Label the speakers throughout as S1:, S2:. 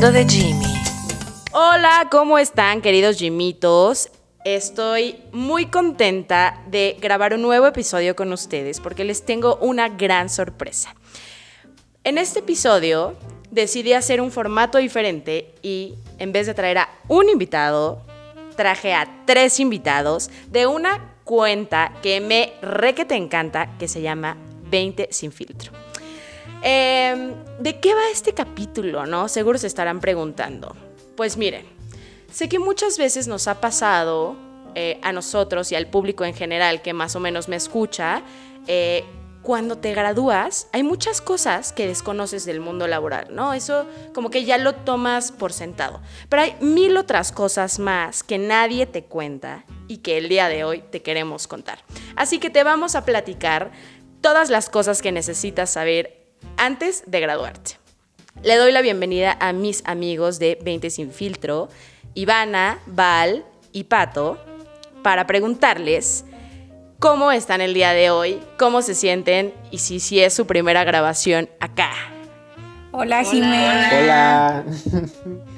S1: de Jimmy. Hola, ¿cómo están queridos Jimitos? Estoy muy contenta de grabar un nuevo episodio con ustedes porque les tengo una gran sorpresa. En este episodio decidí hacer un formato diferente y en vez de traer a un invitado, traje a tres invitados de una cuenta que me re que te encanta que se llama 20 sin filtro. Em, ¿De qué va este capítulo? No, seguro se estarán preguntando. Pues miren, sé que muchas veces nos ha pasado eh, a nosotros y al público en general que más o menos me escucha, eh, cuando te gradúas hay muchas cosas que desconoces del mundo laboral, ¿no? Eso como que ya lo tomas por sentado. Pero hay mil otras cosas más que nadie te cuenta y que el día de hoy te queremos contar. Así que te vamos a platicar todas las cosas que necesitas saber antes de graduarte. Le doy la bienvenida a mis amigos de 20 Sin Filtro, Ivana, Val y Pato, para preguntarles cómo están el día de hoy, cómo se sienten y si, si es su primera grabación acá.
S2: Hola, Jiménez.
S3: Hola.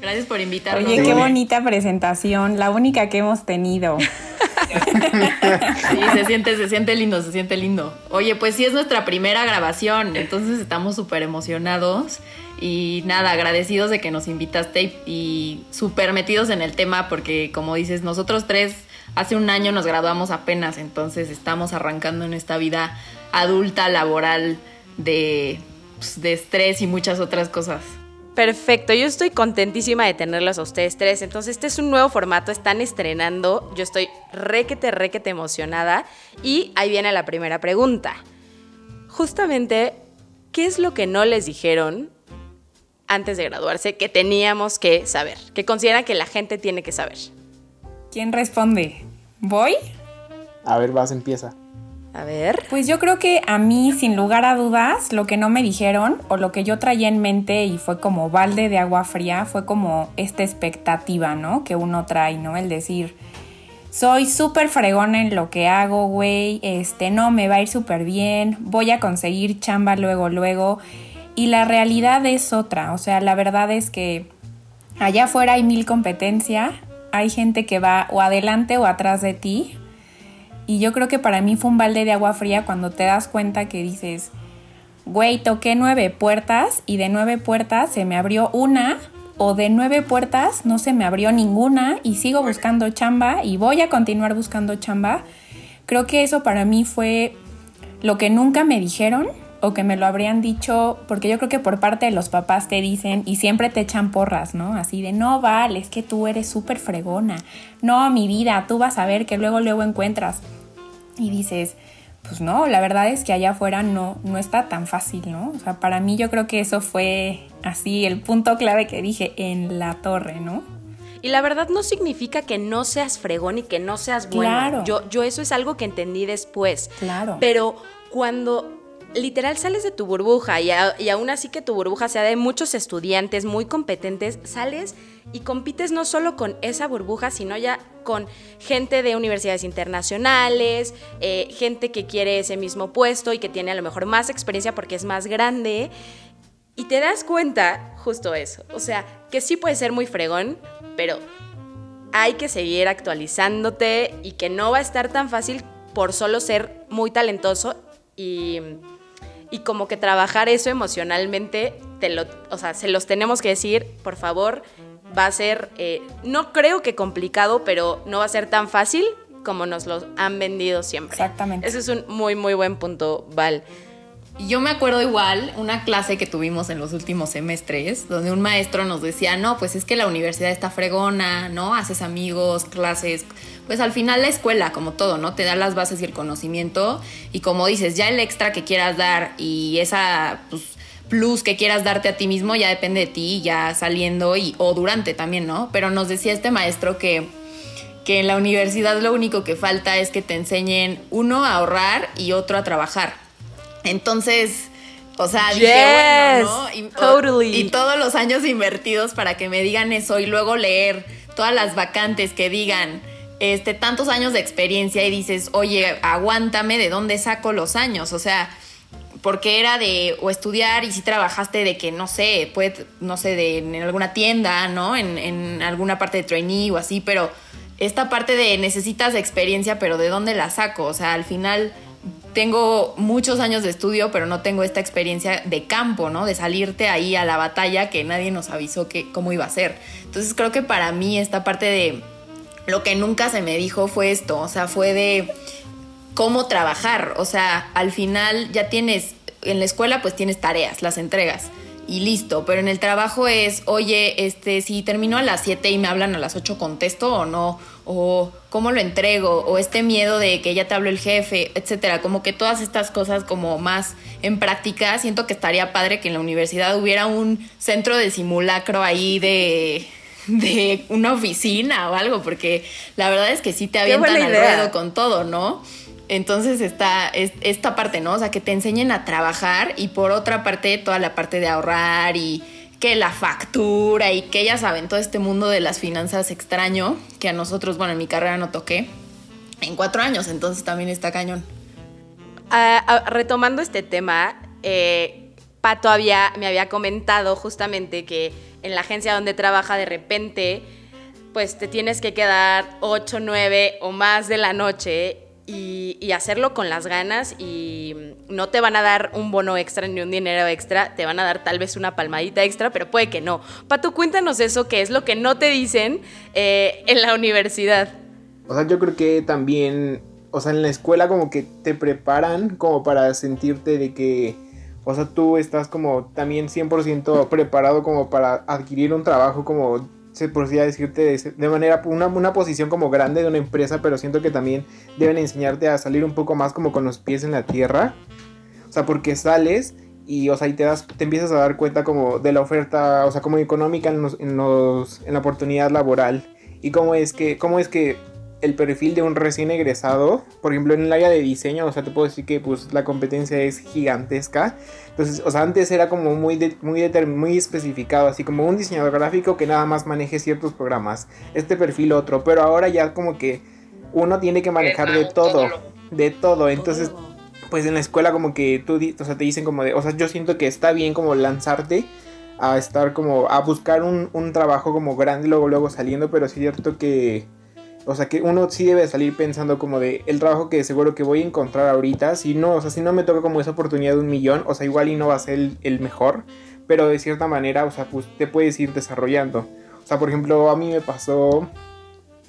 S4: Gracias por invitarnos.
S2: Oye, qué bonita presentación, la única que hemos tenido.
S4: Sí, se siente, se siente lindo, se siente lindo. Oye, pues sí es nuestra primera grabación, entonces estamos súper emocionados y nada, agradecidos de que nos invitaste y súper metidos en el tema porque como dices, nosotros tres hace un año nos graduamos apenas, entonces estamos arrancando en esta vida adulta, laboral, de, pues, de estrés y muchas otras cosas.
S1: Perfecto, yo estoy contentísima de tenerlos a ustedes tres. Entonces, este es un nuevo formato, están estrenando. Yo estoy requete, requete emocionada. Y ahí viene la primera pregunta. Justamente, ¿qué es lo que no les dijeron antes de graduarse que teníamos que saber? Que consideran que la gente tiene que saber.
S2: ¿Quién responde? ¿Voy?
S3: A ver, vas, empieza.
S1: A ver.
S2: Pues yo creo que a mí, sin lugar a dudas, lo que no me dijeron o lo que yo traía en mente y fue como balde de agua fría, fue como esta expectativa, ¿no? Que uno trae, ¿no? El decir, soy súper fregón en lo que hago, güey, este, no, me va a ir súper bien, voy a conseguir chamba luego, luego. Y la realidad es otra, o sea, la verdad es que allá afuera hay mil competencia, hay gente que va o adelante o atrás de ti, y yo creo que para mí fue un balde de agua fría cuando te das cuenta que dices, güey, toqué nueve puertas y de nueve puertas se me abrió una o de nueve puertas no se me abrió ninguna y sigo buscando chamba y voy a continuar buscando chamba. Creo que eso para mí fue lo que nunca me dijeron o que me lo habrían dicho, porque yo creo que por parte de los papás te dicen y siempre te echan porras, ¿no? Así de, no, vale, es que tú eres súper fregona. No, mi vida, tú vas a ver que luego, luego encuentras y dices, pues no, la verdad es que allá afuera no, no está tan fácil, ¿no? O sea, para mí yo creo que eso fue así el punto clave que dije en la torre, ¿no?
S1: Y la verdad no significa que no seas fregón y que no seas bueno.
S2: Claro.
S1: Yo, yo eso es algo que entendí después.
S2: Claro.
S1: Pero cuando literal sales de tu burbuja y, a- y aún así que tu burbuja sea de muchos estudiantes muy competentes, sales y compites no solo con esa burbuja, sino ya con gente de universidades internacionales, eh, gente que quiere ese mismo puesto y que tiene a lo mejor más experiencia porque es más grande. Y te das cuenta justo eso. O sea, que sí puede ser muy fregón, pero hay que seguir actualizándote y que no va a estar tan fácil por solo ser muy talentoso y, y como que trabajar eso emocionalmente, te lo, o sea, se los tenemos que decir, por favor, va a ser, eh, no creo que complicado, pero no va a ser tan fácil como nos lo han vendido siempre.
S2: Exactamente.
S1: Ese es un muy, muy buen punto, Val.
S4: Y yo me acuerdo igual una clase que tuvimos en los últimos semestres, donde un maestro nos decía, no, pues es que la universidad está fregona, ¿no? Haces amigos, clases. Pues al final la escuela, como todo, ¿no? Te da las bases y el conocimiento. Y como dices, ya el extra que quieras dar y esa pues, plus que quieras darte a ti mismo ya depende de ti, ya saliendo y, o durante también, ¿no? Pero nos decía este maestro que que en la universidad lo único que falta es que te enseñen uno a ahorrar y otro a trabajar. Entonces, o sea, dije,
S1: Yes,
S4: bueno, ¿no? Y,
S1: totally.
S4: y todos los años invertidos para que me digan eso y luego leer todas las vacantes que digan este tantos años de experiencia y dices, oye, aguántame, ¿de dónde saco los años? O sea, porque era de o estudiar y si trabajaste de que, no sé, puede, no sé, de, en alguna tienda, ¿no? En, en alguna parte de trainee o así, pero esta parte de necesitas experiencia, pero ¿de dónde la saco? O sea, al final tengo muchos años de estudio, pero no tengo esta experiencia de campo, ¿no? De salirte ahí a la batalla que nadie nos avisó que cómo iba a ser. Entonces creo que para mí esta parte de lo que nunca se me dijo fue esto, o sea, fue de cómo trabajar, o sea, al final ya tienes, en la escuela pues tienes tareas, las entregas y listo, pero en el trabajo es, oye, este, si termino a las 7 y me hablan a las 8, contesto o no, o cómo lo entrego, o este miedo de que ya te hablo el jefe, etcétera, como que todas estas cosas como más en práctica, siento que estaría padre que en la universidad hubiera un centro de simulacro ahí de de una oficina o algo, porque la verdad es que sí te avientan al ruedo con todo, ¿no? Entonces está esta parte, ¿no? O sea, que te enseñen a trabajar y por otra parte toda la parte de ahorrar y que la factura y que ya saben, todo este mundo de las finanzas extraño que a nosotros, bueno, en mi carrera no toqué en cuatro años, entonces también está cañón.
S1: Ah, ah, retomando este tema, eh, Pato había, me había comentado justamente que en la agencia donde trabaja de repente, pues te tienes que quedar 8, 9 o más de la noche y, hacerlo con las ganas y no te van a dar un bono extra ni un dinero extra, te van a dar tal vez una palmadita extra, pero puede que no. Pato, cuéntanos eso, que es lo que no te dicen eh, en la universidad.
S3: O sea, yo creo que también, o sea, en la escuela como que te preparan como para sentirte de que, o sea, tú estás como también 100% preparado como para adquirir un trabajo como se podría decirte de, manera, una, una, posición como grande de una empresa, pero siento que también deben enseñarte a salir un poco más como con los pies en la tierra. O sea, porque sales y, o sea, y te, das, te empiezas a dar cuenta como de la oferta, o sea, como económica en, en, los, en la oportunidad laboral. Y cómo es que, cómo es que el perfil de un recién egresado, por ejemplo en el área de diseño, o sea, te puedo decir que pues la competencia es gigantesca. Entonces, o sea, antes era como muy, muy, muy especificado, así como un diseñador gráfico que nada más maneje ciertos programas, este perfil otro, pero ahora ya como que uno tiene que manejar de todo, de todo, entonces pues en la escuela como que tú, o sea, te dicen como de, o sea, yo siento que está bien como lanzarte a estar como, a buscar un, un trabajo como grande luego, luego saliendo, pero es cierto que o sea que uno sí debe salir pensando como de el trabajo que seguro que voy a encontrar ahorita. Si no, o sea, si no me toca como esa oportunidad de un millón, o sea, igual y no va a ser el, mejor. Pero de cierta manera, o sea, pues te puedes ir desarrollando. O sea, por ejemplo, a mí me pasó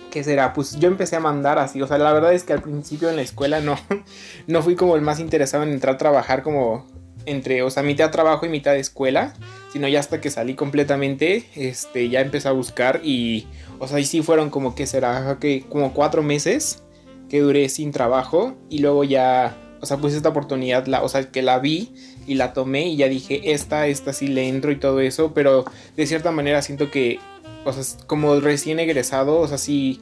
S3: ¿qué será? Pues yo empecé a mandar así, o sea, la verdad es que al principio en la escuela no, no fui como el más interesado en entrar a trabajar como entre, o sea, mitad trabajo y mitad de escuela, sino ya hasta que salí completamente, este, ya empecé a buscar y, o sea, y sí fueron como que será, que como cuatro meses que duré sin trabajo y luego ya, o sea, pues esta oportunidad, la, o sea, que la vi y la tomé y ya dije, esta, esta sí le entro y todo eso, pero de cierta manera siento que, o sea, como recién egresado, o sea, sí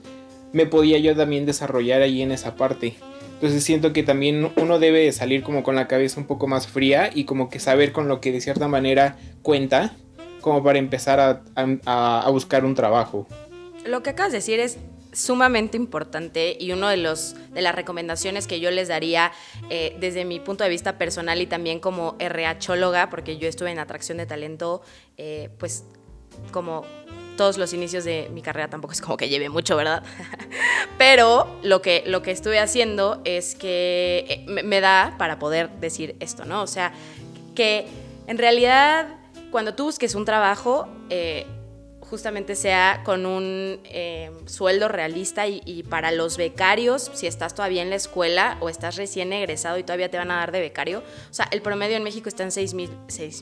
S3: me podía yo también desarrollar ahí en esa parte. Entonces siento que también uno debe salir como con la cabeza un poco más fría y como que saber con lo que de cierta manera cuenta como para empezar a, buscar un trabajo.
S1: Lo que acabas de decir es sumamente importante y uno de de las recomendaciones que yo les daría eh, desde mi punto de vista personal y también como RHóloga, porque yo estuve en atracción de talento, eh, pues como todos los inicios de mi carrera tampoco es como que lleve mucho, ¿verdad? Pero lo que, lo que estuve haciendo es que eh, me, da para poder decir esto, ¿no? O sea, que en realidad cuando tú busques un trabajo, justamente sea con un eh, sueldo realista y, para los becarios, si estás todavía en la escuela o estás recién egresado y todavía te van a dar de becario, o sea, el promedio en México está en 6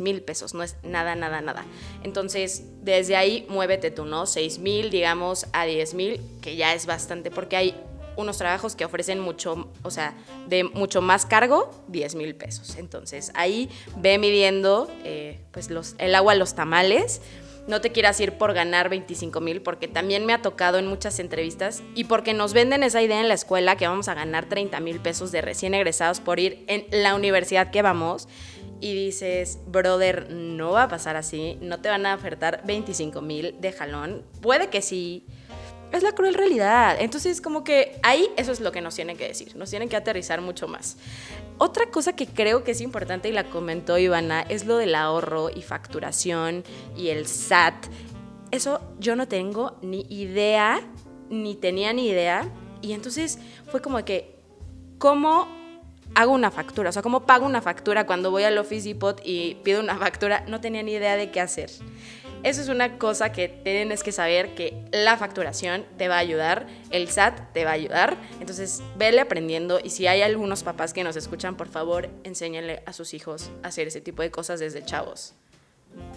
S1: mil pesos, no es nada, nada, nada. Entonces, desde ahí muévete tú, ¿no? 6 mil, digamos, a 10 mil, que ya es bastante, porque hay unos trabajos que ofrecen mucho, o sea, de mucho más cargo, 10 mil pesos. Entonces, ahí ve midiendo, eh, pues, los, el agua los tamales no te quieras ir por ganar 25 mil, porque también me ha tocado en muchas entrevistas y porque nos venden esa idea en la escuela que vamos a ganar 30 mil pesos de recién egresados por ir en la universidad que vamos. Y dices, brother, no va a pasar así, no te van a ofertar 25 mil de jalón. Puede que sí, es la cruel realidad. Entonces, como que ahí eso es lo que nos tienen que decir, nos tienen que aterrizar mucho más. Otra cosa que creo que es importante y la comentó Ivana es lo del ahorro y facturación y el SAT. Eso yo no tengo ni idea, ni tenía ni idea. Y entonces fue como que, ¿cómo hago una factura? O sea, ¿cómo pago una factura cuando voy al Office Depot y pido una factura? No tenía ni idea de qué hacer. Eso es una cosa que tienes que saber que la facturación te va a ayudar, el SAT te va a ayudar. Entonces, vele aprendiendo y si hay algunos papás que nos escuchan, por favor, enséñenle a sus hijos a hacer ese tipo de cosas desde chavos.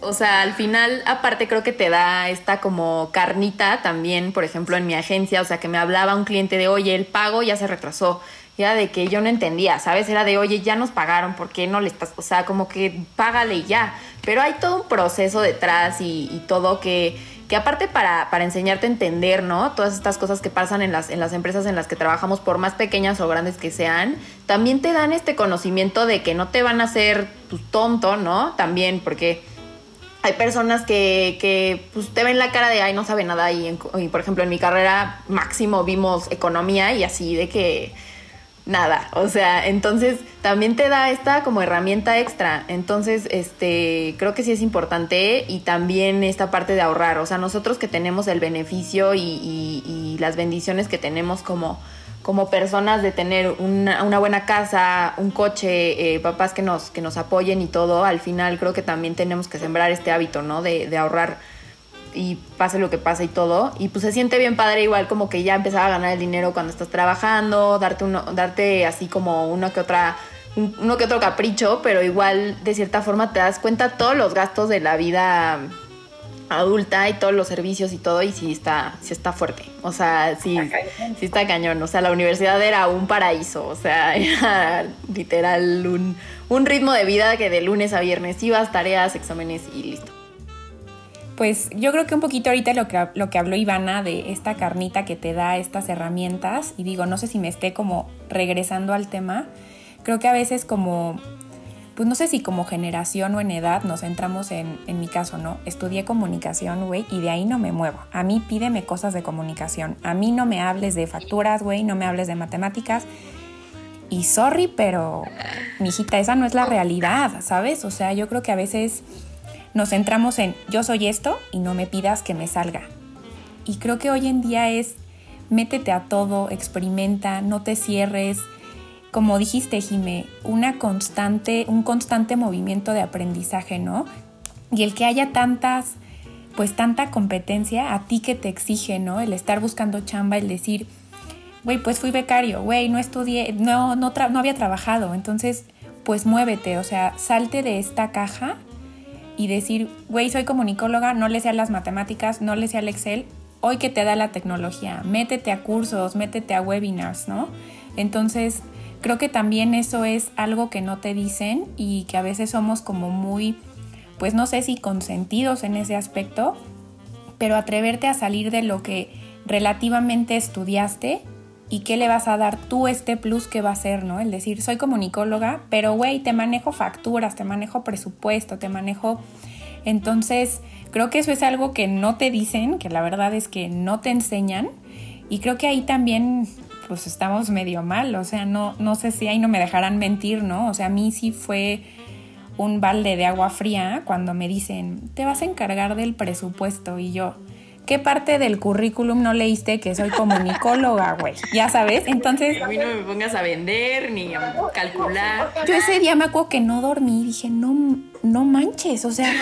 S4: O sea, al final, aparte creo que te da esta como carnita también, por ejemplo, en mi agencia, o sea, que me hablaba un cliente de, oye, el pago ya se retrasó era de que yo no entendía, ¿sabes? Era de, oye, ya nos pagaron, ¿por qué no le estás? O sea, como que págale ya. Pero hay todo un proceso detrás y, todo que, que aparte para, para, enseñarte a entender, ¿no? Todas estas cosas que pasan en las, en las empresas en las que trabajamos, por más pequeñas o grandes que sean, también te dan este conocimiento de que no te van a hacer tu tonto, ¿no? También porque hay personas que, que pues, te ven la cara de, ay, no sabe nada. y, por ejemplo, en mi carrera máximo vimos economía y así de que nada. O sea, entonces también te da esta como herramienta extra. Entonces, este, creo que sí es importante y también esta parte de ahorrar. O sea, nosotros que tenemos el beneficio y, las bendiciones que tenemos como, como personas de tener una, buena casa, un coche, eh, papás que nos, que nos apoyen y todo, al final creo que también tenemos que sembrar este hábito, ¿no? De ahorrar y pase lo que pase y todo. Y pues se siente bien padre, igual como que ya empezaba a ganar el dinero cuando estás trabajando, darte, uno, darte así como uno que otra uno que otro capricho, pero igual de cierta forma te das cuenta todos los gastos de la vida adulta y todos los servicios y todo y sí está sí está fuerte. O sea, sí sí está cañón, o sea, la universidad era un paraíso, o sea, era literal un, un ritmo de vida que de lunes a viernes ibas, tareas, exámenes y listo
S2: pues yo creo que un poquito ahorita lo que, lo que habló Ivana de esta carnita que te da estas herramientas, y digo, no sé si me esté como regresando al tema, creo que a veces como, pues no sé si como generación o en edad nos centramos en, en mi caso, ¿no? Estudié comunicación, güey, y de ahí no me muevo. A mí pídeme cosas de comunicación, a mí no me hables de facturas, güey, no me hables de matemáticas. Y sorry, pero, mijita, esa no es la realidad, ¿sabes? O sea, yo creo que a veces nos centramos en yo soy esto y no me pidas que me salga. Y creo que hoy en día es métete a todo, experimenta, no te cierres. Como dijiste, Jime, una constante, un constante movimiento de aprendizaje, ¿no? Y el que haya tantas, pues tanta competencia a ti que te exige, ¿no? El estar buscando chamba, el decir, güey, pues fui becario, güey, no estudié, no, no, no había trabajado, entonces, pues muévete, o sea, salte de esta caja y decir, güey, soy comunicóloga, no le sea las matemáticas, no le sea el Excel, hoy que te da la tecnología, métete a cursos, métete a webinars, ¿no? Entonces, creo que también eso es algo que no te dicen y que a veces somos como muy, pues no sé si consentidos en ese aspecto, pero atreverte a salir de lo que relativamente estudiaste y qué le vas a dar tú este plus que va a ser, ¿no? El decir, soy comunicóloga, pero güey, te manejo facturas, te manejo presupuesto, te manejo... Entonces, creo que eso es algo que no te dicen, que la verdad es que no te enseñan. Y creo que ahí también, pues estamos medio mal, o sea, no, no sé si ahí no me dejarán mentir, ¿no? O sea, a mí sí fue un balde de agua fría cuando me dicen, te vas a encargar del presupuesto y yo, ¿qué parte del currículum no leíste que soy comunicóloga, güey? Ya sabes, entonces...
S4: A mí no me pongas a vender ni a calcular.
S2: Yo ese día me acuerdo que no dormí, dije, no, no manches, o sea,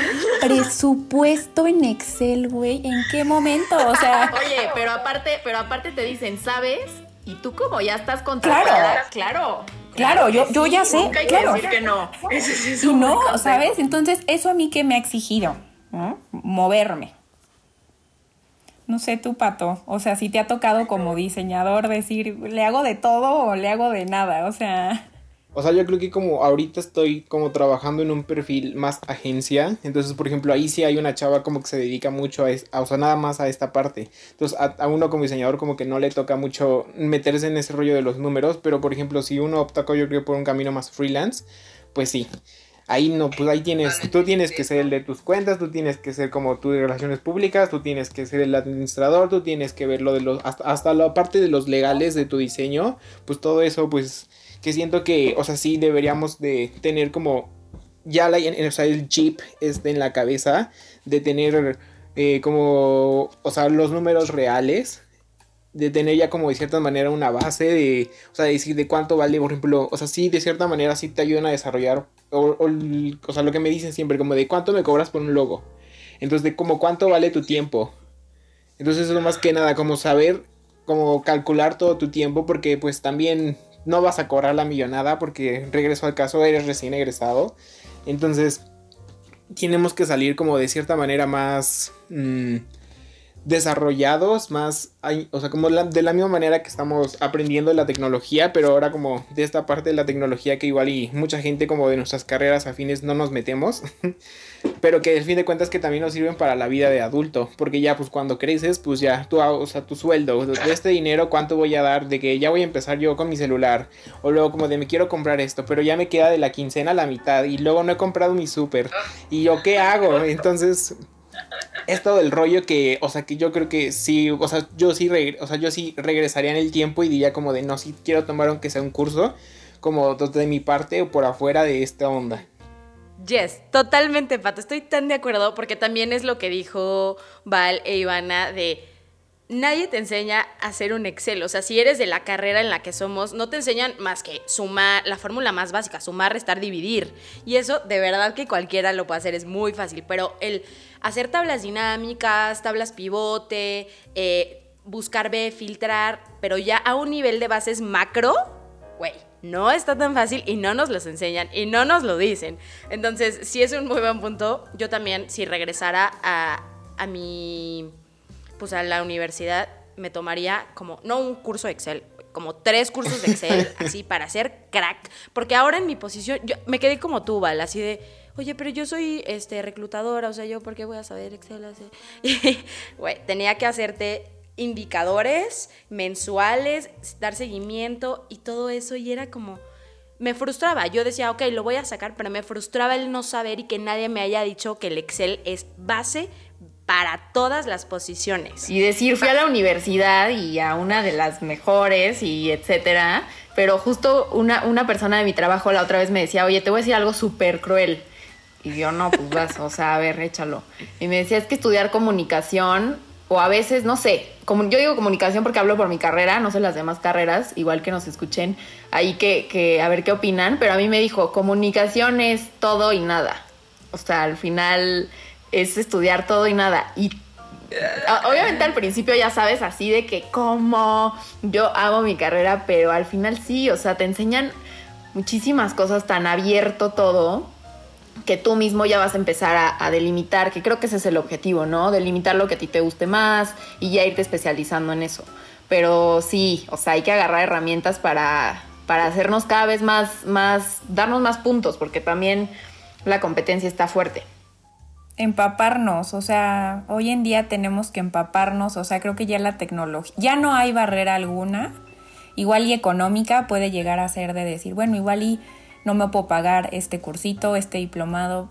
S2: presupuesto en Excel, güey, ¿en qué momento? O sea...
S4: Oye, pero aparte, pero aparte te dicen, ¿sabes? Y tú como ya estás contratada, claro.
S2: Claro, yo, yo ya sé,
S4: hay
S2: claro.
S4: Que decir que no.
S2: y no, ¿sabes? Entonces, eso a mí que me ha exigido, ¿no? Moverme. No sé tu pato, o sea, si te ha tocado como diseñador decir, ¿le hago de todo o le hago de nada? O sea...
S3: O sea, yo creo que como ahorita estoy como trabajando en un perfil más agencia, entonces, por ejemplo, ahí sí hay una chava como que se dedica mucho a, o sea, nada más a esta parte. Entonces, a, a, uno como diseñador como que no le toca mucho meterse en ese rollo de los números, pero por ejemplo, si uno opta, yo creo, por un camino más freelance, pues sí, ahí no, pues ahí tienes, tú tienes que ser el de tus cuentas, tú tienes que ser como tú de relaciones públicas, tú tienes que ser el administrador, tú tienes que ver lo de los, hasta, hasta la parte de los legales de tu diseño, pues todo eso, pues, que siento que, o sea, sí deberíamos de tener como, ya la, o sea, el chip este en la cabeza, de tener eh, como, o sea, los números reales de tener ya como de cierta manera una base de, o sea, de decir de cuánto vale, por ejemplo, o sea, sí, de cierta manera sí te ayudan a desarrollar, o, o, sea, lo que me dicen siempre, como de cuánto me cobras por un logo. Entonces, de como cuánto vale tu tiempo. Entonces, eso es más que nada, como saber, como calcular todo tu tiempo, porque pues también no vas a cobrar la millonada, porque regreso al caso, eres recién egresado. Entonces, tenemos que salir como de cierta manera más... Mmm, desarrollados, más, o sea, como de la misma manera que estamos aprendiendo la tecnología, pero ahora como de esta parte de la tecnología que igual y mucha gente como de nuestras carreras afines no nos metemos, pero que al fin de cuentas que también nos sirven para la vida de adulto, porque ya pues cuando creces, pues ya tú, o sea, tu sueldo, de este dinero, ¿cuánto voy a dar? De que ya voy a empezar yo con mi celular, o luego como de me quiero comprar esto, pero ya me queda de la quincena la mitad, y luego no he comprado mi súper, y yo qué hago, entonces es todo el rollo que, o sea, que yo creo que sí, o sea, yo sí, o sea, yo sí regresaría en el tiempo y diría como de, no, si quiero tomar aunque sea un curso, como de mi parte o por afuera de esta onda.
S1: Yes, totalmente, Pato, estoy tan de acuerdo porque también es lo que dijo Val e Ivana de nadie te enseña a hacer un Excel. O sea, si eres de la carrera en la que somos, no te enseñan más que sumar, la fórmula más básica, sumar, restar, dividir. Y eso de verdad que cualquiera lo puede hacer, es muy fácil. Pero el hacer tablas dinámicas, tablas pivote, eh, buscar B, filtrar, pero ya a un nivel de bases macro, güey, no está tan fácil y no nos los enseñan y no nos lo dicen. Entonces, si es un muy buen punto. Yo también, si regresara a, a mi pues a la universidad me tomaría como, no un curso de Excel, como tres cursos de Excel, así, para ser crack. Porque ahora en mi posición, yo me quedé como tú, Val, así de, oye, pero yo soy este, reclutadora, o sea, ¿yo por qué voy a saber Excel? Así? Y, güey, tenía que hacerte indicadores mensuales, dar seguimiento y todo eso, y era como me frustraba. Yo decía, ok, lo voy a sacar, pero me frustraba el no saber y que nadie me haya dicho que el Excel es base para todas las posiciones.
S4: Y decir, fui a la universidad y a una de las mejores y etcétera, pero justo una, una persona de mi trabajo la otra vez me decía, oye, te voy a decir algo súper cruel. Y yo, no, pues vas, o sea, a ver, échalo. Y me decía, es que estudiar comunicación, o a veces, no sé, como, yo digo comunicación porque hablo por mi carrera, no sé las demás carreras, igual que nos escuchen ahí que, que a ver qué opinan, pero a mí me dijo, comunicación es todo y nada. O sea, al final es estudiar todo y nada. Y obviamente al principio ya sabes así de que como yo hago mi carrera, pero al final sí, o sea, te enseñan muchísimas cosas tan abierto todo que tú mismo ya vas a empezar a, delimitar, que creo que ese es el objetivo, ¿no? Delimitar lo que a ti te guste más y ya irte especializando en eso. Pero sí, o sea, hay que agarrar herramientas para, para hacernos cada vez más, más, darnos más puntos, porque también la competencia está fuerte
S2: empaparnos, o sea, hoy en día tenemos que empaparnos, o sea, creo que ya la tecnología, ya no hay barrera alguna, igual y económica puede llegar a ser de decir, bueno, igual y no me puedo pagar este cursito, este diplomado,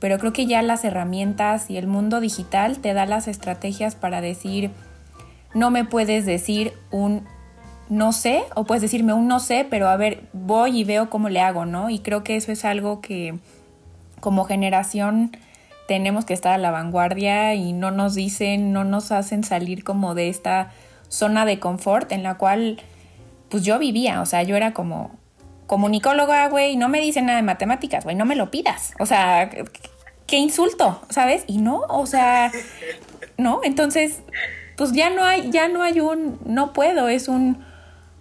S2: pero creo que ya las herramientas y el mundo digital te da las estrategias para decir, no me puedes decir un no sé, o puedes decirme un no sé, pero a ver, voy y veo cómo le hago, ¿no? Y creo que eso es algo que como generación tenemos que estar a la vanguardia y no nos dicen, no nos hacen salir como de esta zona de confort en la cual pues yo vivía, o sea, yo era como comunicóloga, güey, no me dicen nada de matemáticas, güey, no me lo pidas, o sea, qué insulto, ¿sabes? Y no, o sea, no, entonces, pues ya no hay, ya no hay un, no puedo, es un,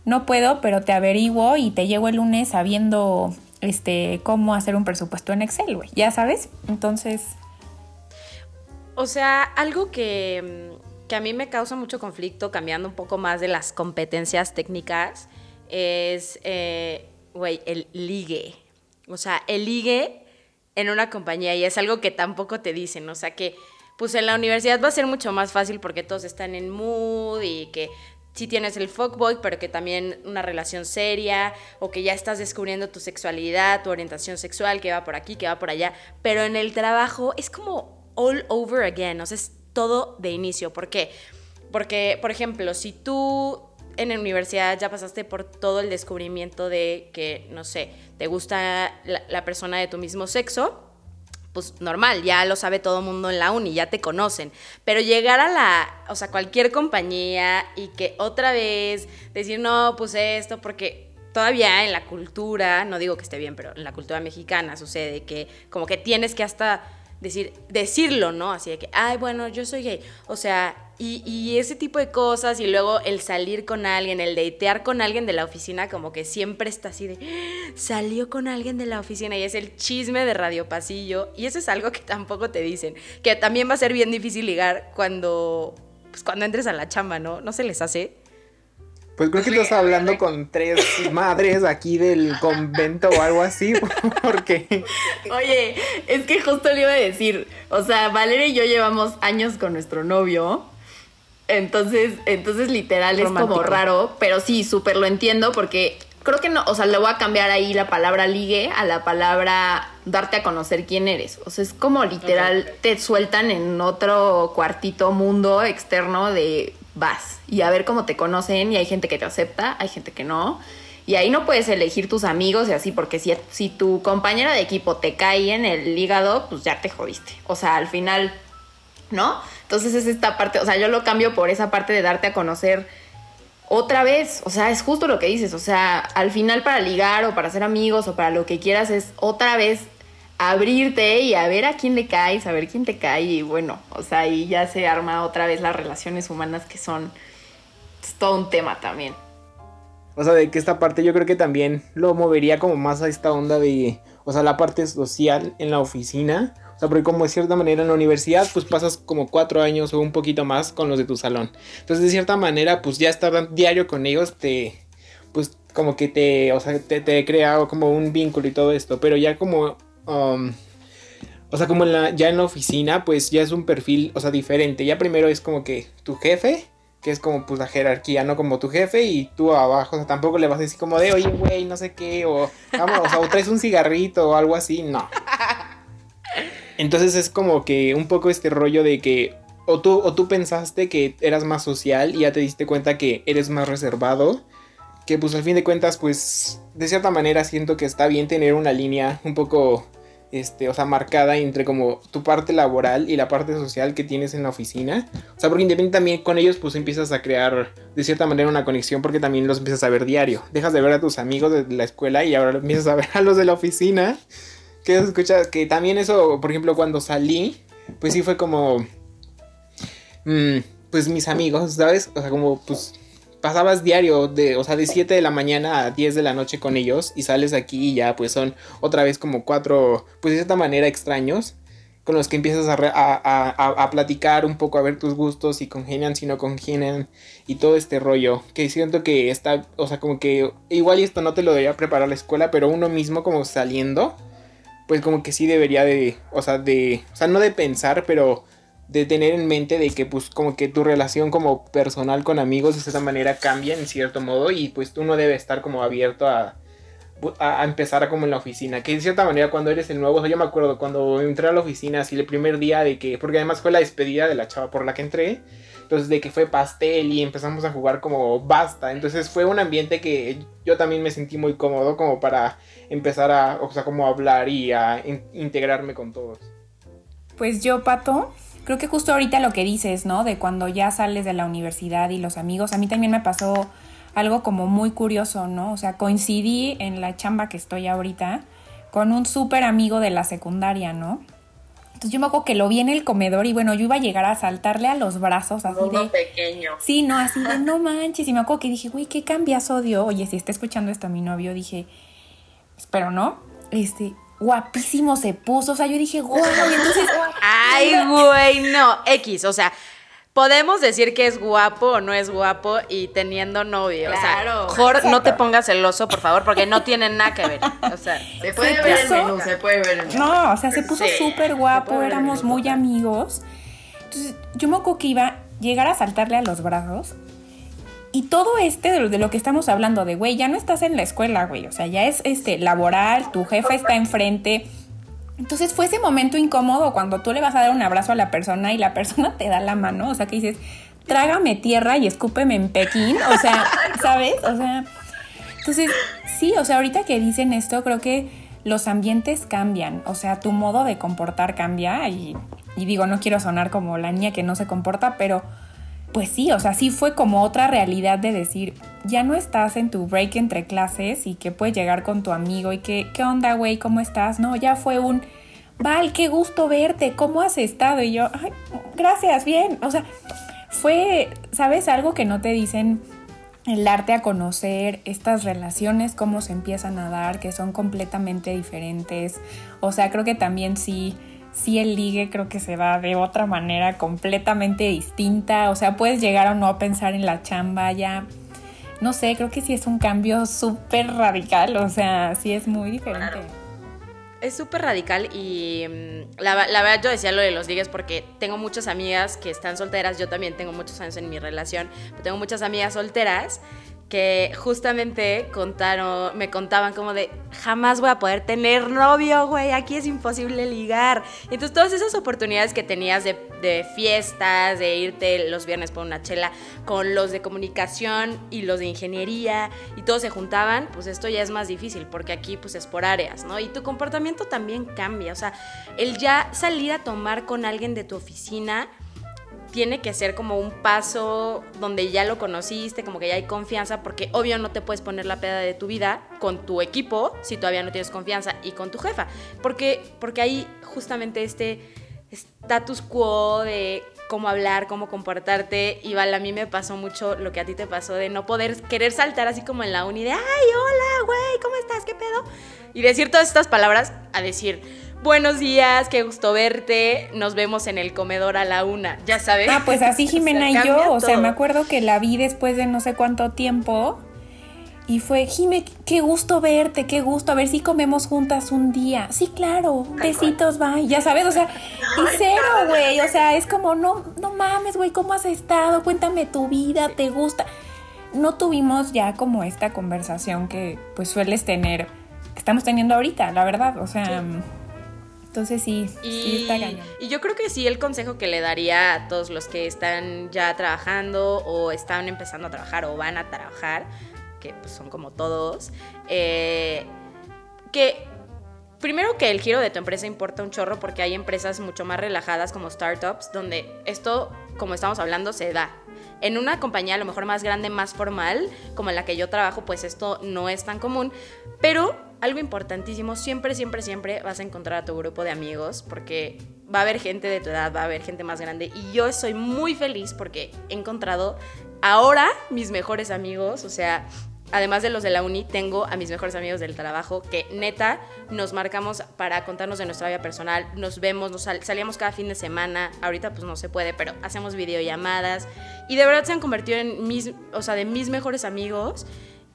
S2: no puedo, pero te averiguo y te llego el lunes sabiendo, este, cómo hacer un presupuesto en Excel, güey, ya sabes, entonces,
S1: o sea, algo que, a mí me causa mucho conflicto, cambiando un poco más de las competencias técnicas, es, eh, güey, el ligue. O sea, el ligue en una compañía y es algo que tampoco te dicen. O sea, que pues en la universidad va a ser mucho más fácil porque todos están en mood y que si tienes el fuckboy, pero que también una relación seria, o que ya estás descubriendo tu sexualidad, tu orientación sexual, que va por aquí, que va por allá. Pero en el trabajo es como all over again, o sea, es todo de inicio. ¿Por qué? Porque, por ejemplo, si tú en la universidad ya pasaste por todo el descubrimiento de que, no sé, te gusta la, persona de tu mismo sexo, pues normal, ya lo sabe todo el mundo en la uni, ya te conocen. Pero llegar a la, o sea, cualquier compañía y que otra vez decir, no, pues esto, porque todavía en la cultura, no digo que esté bien, pero en la cultura mexicana sucede que como que tienes que hasta decir, decirlo, ¿no? Así de que, ay, bueno, yo soy gay. O sea, y, ese tipo de cosas, y luego el salir con alguien, el datear con alguien de la oficina, como que siempre está así de, salió con alguien de la oficina y es el chisme de Radio Pasillo. Y eso es algo que tampoco te dicen, que también va a ser bien difícil ligar cuando, pues, cuando entres a la chamba, ¿no? ¿No se les hace?
S3: Pues creo que estás hablando con tres madres aquí del convento o algo así, porque...
S4: Oye, es que justo le iba a decir, o sea, Valeria y yo llevamos años con nuestro novio entonces, entonces literal es como raro, pero sí, súper lo entiendo porque creo que no, o sea, le voy a cambiar ahí la palabra ligue a la palabra darte a conocer quién eres. O sea, es como literal te sueltan en otro cuartito mundo externo de vas y a ver cómo te conocen y hay gente que te acepta, hay gente que no. Y ahí no puedes elegir tus amigos y así, porque si, si tu compañera de equipo te cae en el hígado, pues ya te jodiste. O sea, al final, ¿no? Entonces es esta parte, o sea, yo lo cambio por esa parte de darte a conocer otra vez, o sea, es justo lo que dices, o sea, al final para ligar o para ser amigos o para lo que quieras es otra vez abrirte y a ver a quién le caes, a ver quién te cae y bueno, o sea, ahí ya se arma otra vez las relaciones humanas que son es todo un tema también.
S3: O sea, de que esta parte yo creo que también lo movería como más a esta onda de, o sea, la parte social en la oficina o sea, porque como de cierta manera en la universidad, pues pasas como cuatro años o un poquito más con los de tu salón. Entonces, de cierta manera, pues ya estar diario con ellos te, pues como que te, o sea, te, te crea como un vínculo y todo esto. Pero ya como, um, o sea, como en la, ya en la oficina, pues ya es un perfil, o sea, diferente. Ya primero es como que tu jefe, que es como pues la jerarquía, ¿no? Como tu jefe y tú abajo, o sea, tampoco le vas a decir como de, oye, güey, no sé qué, o vamos, o, traes un cigarrito o algo así, no. Entonces es como que un poco este rollo de que o tú, o tú pensaste que eras más social y ya te diste cuenta que eres más reservado. Que pues al fin de cuentas pues de cierta manera siento que está bien tener una línea un poco este, o sea, marcada entre como tu parte laboral y la parte social que tienes en la oficina. O sea, porque independientemente también con ellos, pues empiezas a crear de cierta manera una conexión porque también los empiezas a ver diario. Dejas de ver a tus amigos de la escuela y ahora empiezas a ver a los de la oficina que escucha que también eso, por ejemplo, cuando salí, pues sí fue como, mm, pues mis amigos, ¿sabes? O sea, como pues pasabas diario de, o sea, de 7 de la mañana a 10 de la noche con ellos y sales aquí y ya pues son otra vez como cuatro, pues de cierta manera extraños con los que empiezas a, a, platicar un poco, a ver tus gustos, si congenian, si no congenian, y todo este rollo, que siento que está, o sea, como que igual esto no te lo debería preparar la escuela, pero uno mismo como saliendo, pues como que sí debería de, o sea, de, o sea, no de pensar, pero de tener en mente de que pues como que tu relación como personal con amigos de esa manera cambia en cierto modo y pues tú no debes estar como abierto a, a, empezar como en la oficina, que de cierta manera cuando eres el nuevo, yo me acuerdo cuando entré a la oficina así el primer día de que, porque además fue la despedida de la chava por la que entré, entonces de que fue pastel y empezamos a jugar como basta, entonces fue un ambiente que yo también me sentí muy cómodo como para empezar a, o sea, como hablar y a integrarme con todos.
S2: Pues yo, Pato, creo que justo ahorita lo que dices, ¿no? De cuando ya sales de la universidad y los amigos, a mí también me pasó algo como muy curioso, ¿no? O sea, coincidí en la chamba que estoy ahorita con un súper amigo de la secundaria, ¿no? Entonces yo me acuerdo que lo vi en el comedor y bueno, yo iba a llegar a saltarle a los brazos así de...
S4: pequeño.
S2: Sí, no, así de no manches. Y me acuerdo que dije, güey, qué cambias odio. Oye, si está escuchando esto a mi novio, dije, pero no, este, guapísimo se puso. O sea, yo dije, guau, y entonces.
S1: Ay, güey, no. X, o sea. Podemos decir que es guapo o no es guapo y teniendo novio. Claro. O sea, no te pongas celoso, por favor, porque no tiene nada que ver. O sea,
S4: se puede ver el menú, se puede ver el menú.
S2: No, o sea, se puso súper guapo, éramos muy amigos. Entonces, yo me acuerdo que iba a llegar a saltarle a los brazos y todo este de lo, de lo que estamos hablando, de, güey, ya no estás en la escuela, güey, o sea, ya es este, laboral, tu jefe está enfrente. Entonces fue ese momento incómodo cuando tú le vas a dar un abrazo a la persona y la persona te da la mano, o sea, que dices, trágame tierra y escúpeme en Pekín, o sea, ¿sabes? O sea, entonces, sí, o sea, ahorita que dicen esto, creo que los ambientes cambian, o sea, tu modo de comportar cambia y, y digo, no quiero sonar como la niña que no se comporta, pero pues sí, o sea, sí fue como otra realidad de decir, ya no estás en tu break entre clases y que puedes llegar con tu amigo y que, ¿qué onda, güey? ¿Cómo estás? No, ya fue un, Val, qué gusto verte, ¿cómo has estado? Y yo, ay, gracias, bien. O sea, fue, ¿sabes? Algo que no te dicen el arte a conocer estas relaciones, cómo se empiezan a dar, que son completamente diferentes. O sea, creo que también sí sí el ligue creo que se da de otra manera completamente distinta. O sea, puedes llegar o no a pensar en la chamba ya. No sé, creo que sí es un cambio súper radical. O sea, sí es muy diferente.
S1: Es súper radical y mm, la, la, verdad yo decía lo de los ligues porque tengo muchas amigas que están solteras, yo también tengo muchos años en mi relación, pero tengo muchas amigas solteras que justamente contaron, me contaban como de jamás voy a poder tener novio, güey, aquí es imposible ligar. Entonces todas esas oportunidades que tenías de, fiestas, de irte los viernes por una chela con los de comunicación y los de ingeniería y todos se juntaban, pues esto ya es más difícil porque aquí pues es por áreas, ¿no? Y tu comportamiento también cambia, o sea, el ya salir a tomar con alguien de tu oficina, tiene que ser como un paso donde ya lo conociste, como que ya hay confianza, porque obvio no te puedes poner la peda de tu vida con tu equipo si todavía no tienes confianza y con tu jefa, porque, porque hay justamente este status quo de cómo hablar, cómo comportarte. Y vale, a mí me pasó mucho lo que a ti te pasó de no poder querer saltar así como en la uni de, ay, hola, güey, ¿cómo estás? ¿Qué pedo? Y decir todas estas palabras a decir, buenos días, qué gusto verte, nos vemos en el comedor a la una, ya sabes.
S2: Ah, pues así Jimena y yo, o sea, me acuerdo que la vi después de no sé cuánto tiempo y fue, Jime, qué gusto verte, qué gusto, a ver si comemos juntas un día. Sí, claro, besitos, bye, ya sabes, o sea, y cero, güey, o sea, es como, no, no mames, güey, ¿cómo has estado? Cuéntame tu vida, ¿te gusta? No tuvimos ya como esta conversación que pues sueles tener, que estamos teniendo ahorita, la verdad, o sea... Entonces sí,
S1: y,
S2: sí está
S1: Y yo creo que sí el consejo que le daría a todos los que están ya trabajando o están empezando a trabajar o van a trabajar, que pues son como todos, eh, que primero que el giro de tu empresa importa un chorro porque hay empresas mucho más relajadas como startups donde esto, como estamos hablando, se da. En una compañía a lo mejor más grande, más formal, como en la que yo trabajo, pues esto no es tan común, pero algo importantísimo, siempre, siempre, siempre vas a encontrar a tu grupo de amigos porque va a haber gente de tu edad, va a haber gente más grande y yo soy muy feliz porque he encontrado ahora mis mejores amigos, o sea, además de los de la uni, tengo a mis mejores amigos del trabajo que neta nos marcamos para contarnos de nuestra vida personal, nos vemos, nos salíamos cada fin de semana, ahorita pues no se puede, pero hacemos videollamadas y de verdad se han convertido en mis, o sea, de mis mejores amigos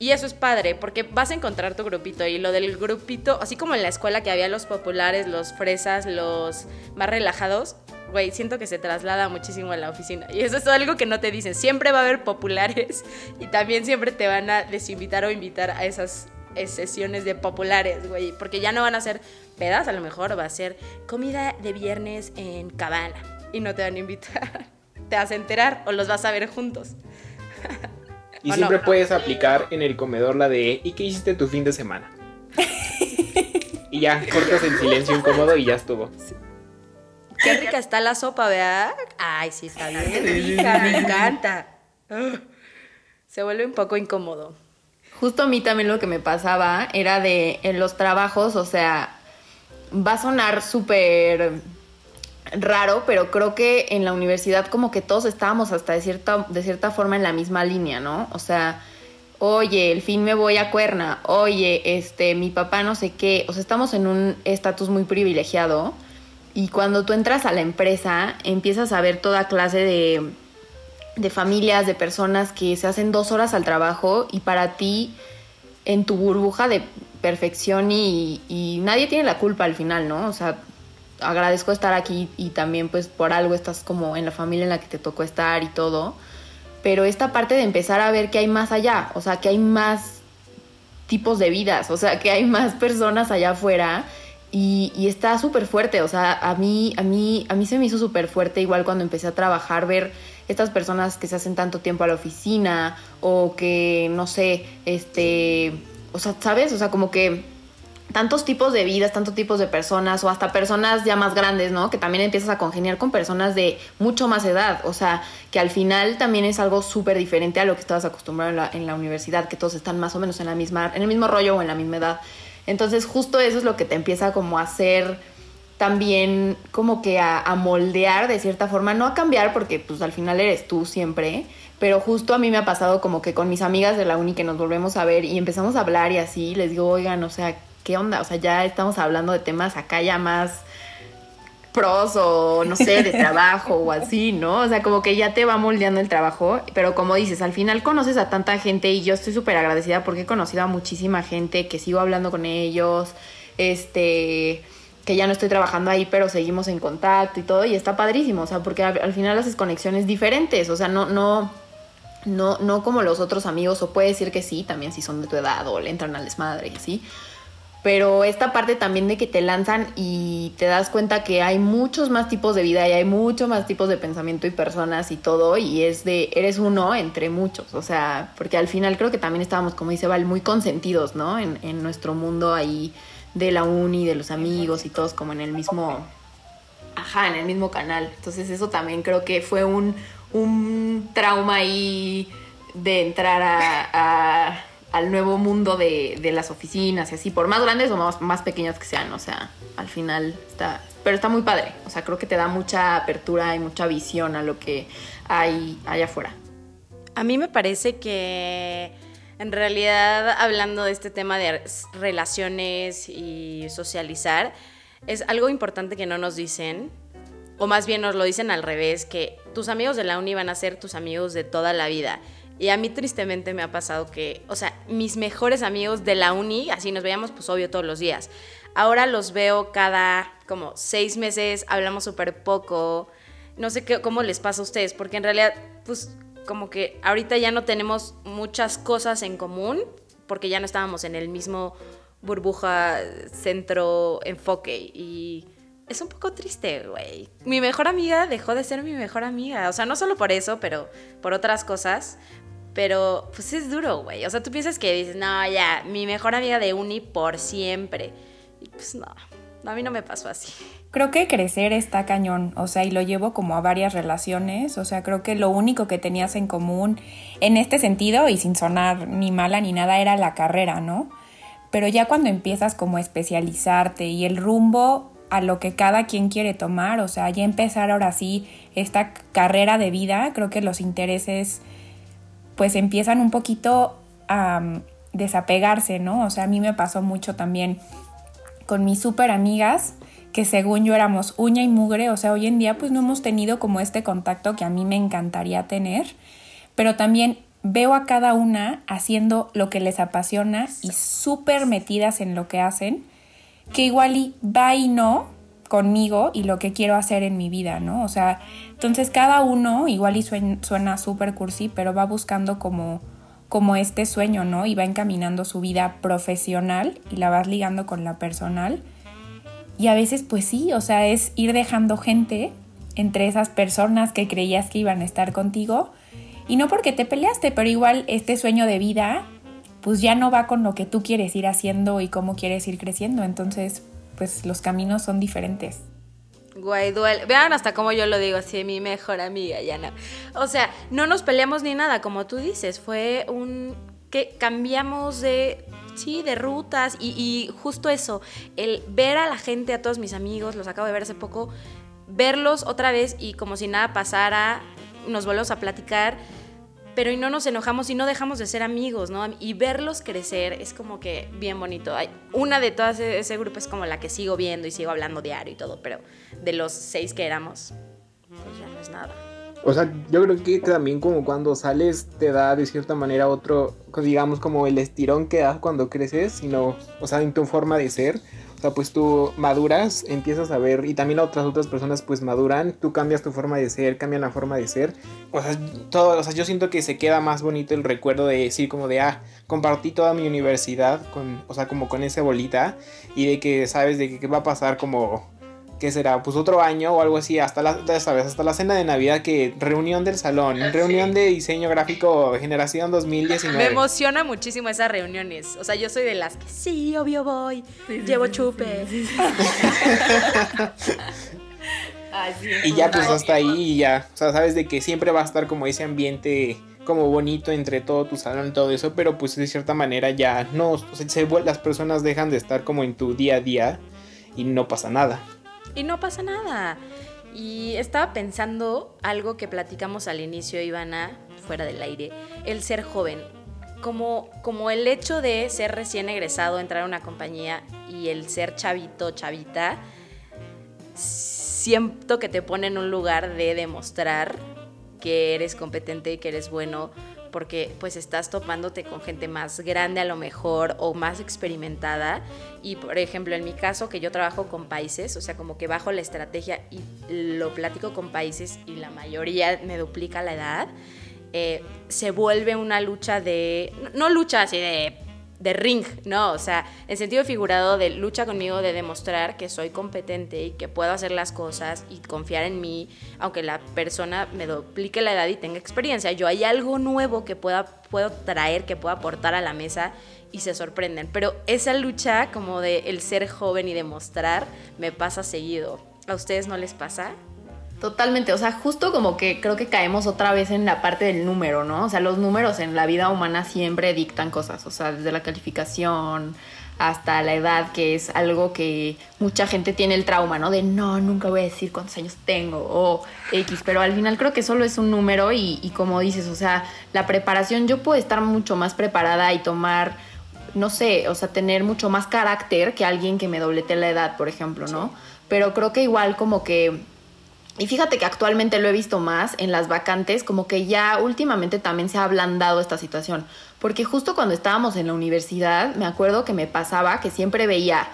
S1: y eso es padre, porque vas a encontrar tu grupito. Y lo del grupito, así como en la escuela que había los populares, los fresas, los más relajados, güey, siento que se traslada muchísimo a la oficina. Y eso es algo que no te dicen. Siempre va a haber populares y también siempre te van a desinvitar o invitar a esas sesiones de populares, güey. Porque ya no van a ser pedas, a lo mejor va a ser comida de viernes en Cabana. Y no te van a invitar. Te vas a enterar o los vas a ver juntos.
S3: Y siempre puedes aplicar en el comedor la de ¿y qué hiciste tu fin de semana? y ya cortas el silencio incómodo y ya estuvo.
S1: Qué rica está la sopa, ¿verdad? Ay, sí, está bien rica, me encanta. Se vuelve un poco incómodo.
S4: Justo a mí también lo que me pasaba era de en los trabajos, o sea, va a sonar súper raro, pero creo que en la universidad como que todos estábamos hasta de cierta, de cierta forma en la misma línea, ¿no? O sea, oye, el fin me voy a cuerna, oye, este, mi papá no sé qué, o sea, estamos en un estatus muy privilegiado y cuando tú entras a la empresa empiezas a ver toda clase de, de familias, de personas que se hacen dos horas al trabajo y para ti en tu burbuja de perfección y, y nadie tiene la culpa al final, ¿no? O sea, agradezco estar aquí y también pues por algo estás como en la familia en la que te tocó estar y todo. pero esta parte de empezar a ver que hay más allá, o sea, que hay más tipos de vidas, o sea, que hay más personas allá afuera y, está súper fuerte, o sea, a mí, a, mí, a mí se me hizo súper fuerte igual cuando empecé a trabajar, ver estas personas que se hacen tanto tiempo a la oficina o que, no sé, este, o sea, ¿sabes? O sea, como que tantos tipos de vidas, tantos tipos de personas o hasta personas ya más grandes, ¿no? Que también empiezas a congeniar con personas de mucho más edad, o sea, que al final también es algo súper diferente a lo que estabas acostumbrado en la, universidad, que todos están más o menos en la misma, en el mismo rollo o en la misma edad. Entonces justo eso es lo que te empieza como a hacer también como que a, a moldear de cierta forma, no a cambiar porque pues al final eres tú siempre, pero justo a mí me ha pasado como que con mis amigas de la uni que nos volvemos a ver y empezamos a hablar y así, les digo, oigan, o sea, ¿qué onda? O sea, ya estamos hablando de temas acá ya más pros o no sé, de trabajo o así, ¿no? O sea, como que ya te va moldeando el trabajo, pero como dices, al final conoces a tanta gente y yo estoy súper agradecida porque he conocido a muchísima gente que sigo hablando con ellos, este, que ya no estoy trabajando ahí, pero seguimos en contacto y todo y está padrísimo, o sea, porque al, al final haces conexiones diferentes, o sea, no, no, no, no como los otros amigos, o puede decir que sí, también si son de tu edad o le entran al desmadre y así, pero esta parte también de que te lanzan y te das cuenta que hay muchos más tipos de vida y hay muchos más tipos de pensamiento y personas y todo, y es de, eres uno entre muchos, o sea, porque al final creo que también estábamos, como dice Val, muy consentidos, ¿no? En, en nuestro mundo ahí de la uni, de los amigos y todos como en el mismo, ajá, en el mismo canal. Entonces eso también creo que fue un, un trauma ahí de entrar a, a al nuevo mundo de, de, las oficinas y así, por más grandes o más, más pequeñas que sean, o sea, al final está, pero está muy padre, o sea, creo que te da mucha apertura y mucha visión a lo que hay allá afuera.
S1: A mí me parece que en realidad hablando de este tema de relaciones y socializar, es algo importante que no nos dicen, o más bien nos lo dicen al revés, que tus amigos de la uni van a ser tus amigos de toda la vida. Y a mí tristemente me ha pasado que, o sea, mis mejores amigos de la uni, así nos veíamos pues obvio todos los días. Ahora los veo cada como seis meses, hablamos súper poco. No sé qué, cómo les pasa a ustedes, porque en realidad pues como que ahorita ya no tenemos muchas cosas en común, porque ya no estábamos en el mismo burbuja, centro, enfoque. Y es un poco triste, güey. Mi mejor amiga dejó de ser mi mejor amiga. O sea, no solo por eso, pero por otras cosas. Pero pues es duro, güey. O sea, tú piensas que dices, no, ya, mi mejor amiga de uni por siempre. Y pues no, a mí no me pasó así.
S2: Creo que crecer está cañón, o sea, y lo llevo como a varias relaciones, o sea, creo que lo único que tenías en común en este sentido, y sin sonar ni mala ni nada, era la carrera, ¿no? Pero ya cuando empiezas como a especializarte y el rumbo a lo que cada quien quiere tomar, o sea, ya empezar ahora sí esta carrera de vida, creo que los intereses pues empiezan un poquito a um, desapegarse, ¿no? O sea, a mí me pasó mucho también con mis súper amigas, que según yo éramos uña y mugre, o sea, hoy en día pues no hemos tenido como este contacto que a mí me encantaría tener, pero también veo a cada una haciendo lo que les apasiona y súper metidas en lo que hacen, que igual y va y no conmigo y lo que quiero hacer en mi vida, ¿no? O sea, entonces cada uno igual y suena súper cursi, pero va buscando como, como este sueño, ¿no? Y va encaminando su vida profesional y la vas ligando con la personal. Y a veces pues sí, o sea, es ir dejando gente entre esas personas que creías que iban a estar contigo. Y no porque te peleaste, pero igual este sueño de vida pues ya no va con lo que tú quieres ir haciendo y cómo quieres ir creciendo. Entonces, pues los caminos son diferentes.
S1: Güey, duele. Vean hasta cómo yo lo digo así, mi mejor amiga, ya no. O sea, no nos peleamos ni nada, como tú dices. Fue un que cambiamos de, sí, de rutas y, y, justo eso, el ver a la gente, a todos mis amigos, los acabo de ver hace poco, verlos otra vez y como si nada pasara, nos volvemos a platicar pero y no nos enojamos y no dejamos de ser amigos, ¿no? Y verlos crecer es como que bien bonito. Una de todas e-, ese grupo es como la que sigo viendo y sigo hablando diario y todo, pero de los seis que éramos, pues ya no es nada.
S3: O sea, yo creo que también como cuando sales te da de cierta manera otro, digamos como el estirón que das cuando creces, sino, o sea, en tu forma de ser. Sea, pues tú maduras, empiezas a ver, y también otras otras personas pues maduran, tú cambias tu forma de ser, cambian la forma de ser. O sea, todo, o sea, yo siento que se queda más bonito el recuerdo de decir como de, ah, compartí toda mi universidad, con, o sea, como con esa bolita, y de que sabes de que va a pasar como ¿qué será? Pues otro año o algo así, hasta la, sabes, hasta la cena de Navidad, que reunión del salón, reunión de diseño gráfico generación 2019.
S1: Me emociona muchísimo esas reuniones. O sea, yo soy de las que sí, obvio voy, llevo chupe.
S3: y ya pues hasta ahí y ya, o sea, sabes de que siempre va a estar como ese ambiente como bonito entre todo tu salón y todo eso, pero pues de cierta manera ya no, o sea, se, las personas dejan de estar como en tu día a día y no pasa nada.
S1: Y no pasa nada. Y estaba pensando algo que platicamos al inicio, Ivana, fuera del aire, el ser joven. Como, como el hecho de ser recién egresado, entrar a una compañía y el ser chavito, chavita, siento que te pone en un lugar de demostrar que eres competente y que eres bueno porque pues estás topándote con gente más grande a lo mejor o más experimentada. Y por ejemplo en mi caso que yo trabajo con países, o sea como que bajo la estrategia y lo platico con países y la mayoría me duplica la edad, eh, se vuelve una lucha de, no lucha así de de ring, ¿no? O sea, en sentido figurado de lucha conmigo, de demostrar que soy competente y que puedo hacer las cosas y confiar en mí, aunque la persona me duplique la edad y tenga experiencia. Yo hay algo nuevo que pueda, puedo traer, que pueda aportar a la mesa y se sorprenden. Pero esa lucha como de el ser joven y demostrar me pasa seguido. ¿A ustedes no les pasa?
S4: Totalmente, o sea, justo como que creo que caemos otra vez en la parte del número, ¿no? O sea, los números en la vida humana siempre dictan cosas, o sea, desde la calificación hasta la edad, que es algo que mucha gente tiene el trauma, ¿no? De no, nunca voy a decir cuántos años tengo o X, pero al final creo que solo es un número y, y como dices, o sea, la preparación, yo puedo estar mucho más preparada y tomar no sé, o sea, tener mucho más carácter que alguien que me doblete la edad, por ejemplo, ¿no? Pero creo que igual como que y fíjate que actualmente lo he visto más en las vacantes, como que ya últimamente también se ha ablandado esta situación. Porque justo cuando estábamos en la universidad, me acuerdo que me pasaba que siempre veía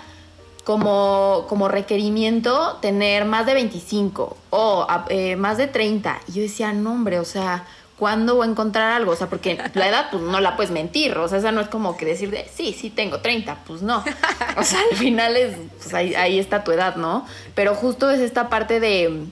S4: como, como requerimiento tener más de 25 o eh, más de 30. Y yo decía, no hombre, o sea, ¿cuándo voy a encontrar algo? O sea, porque la edad pues no la puedes mentir, o sea, esa no es como que decir de, sí, sí tengo 30, pues no. O sea, al final es, pues ahí, ahí está tu edad, ¿no? Pero justo es esta parte de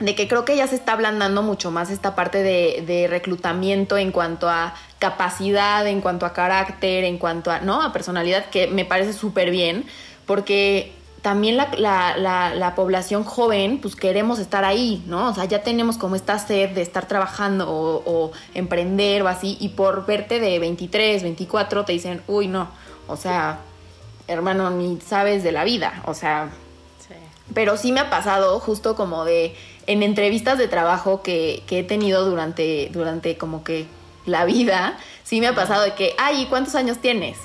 S4: de que creo que ya se está ablandando mucho más esta parte de, reclutamiento en cuanto a capacidad, en cuanto a carácter, en cuanto a, ¿no? a personalidad, que me parece súper bien, porque también la, población joven, pues queremos estar ahí, ¿no? O sea, ya tenemos como esta sed de estar trabajando o, o emprender o así, y por verte de 23, 24, te dicen, uy, no, o sea, hermano, ni sabes de la vida, o sea... Pero sí me ha pasado justo como de en entrevistas de trabajo que, he tenido durante, durante como que la vida, sí me ha pasado de que, ay, ¿cuántos años tienes?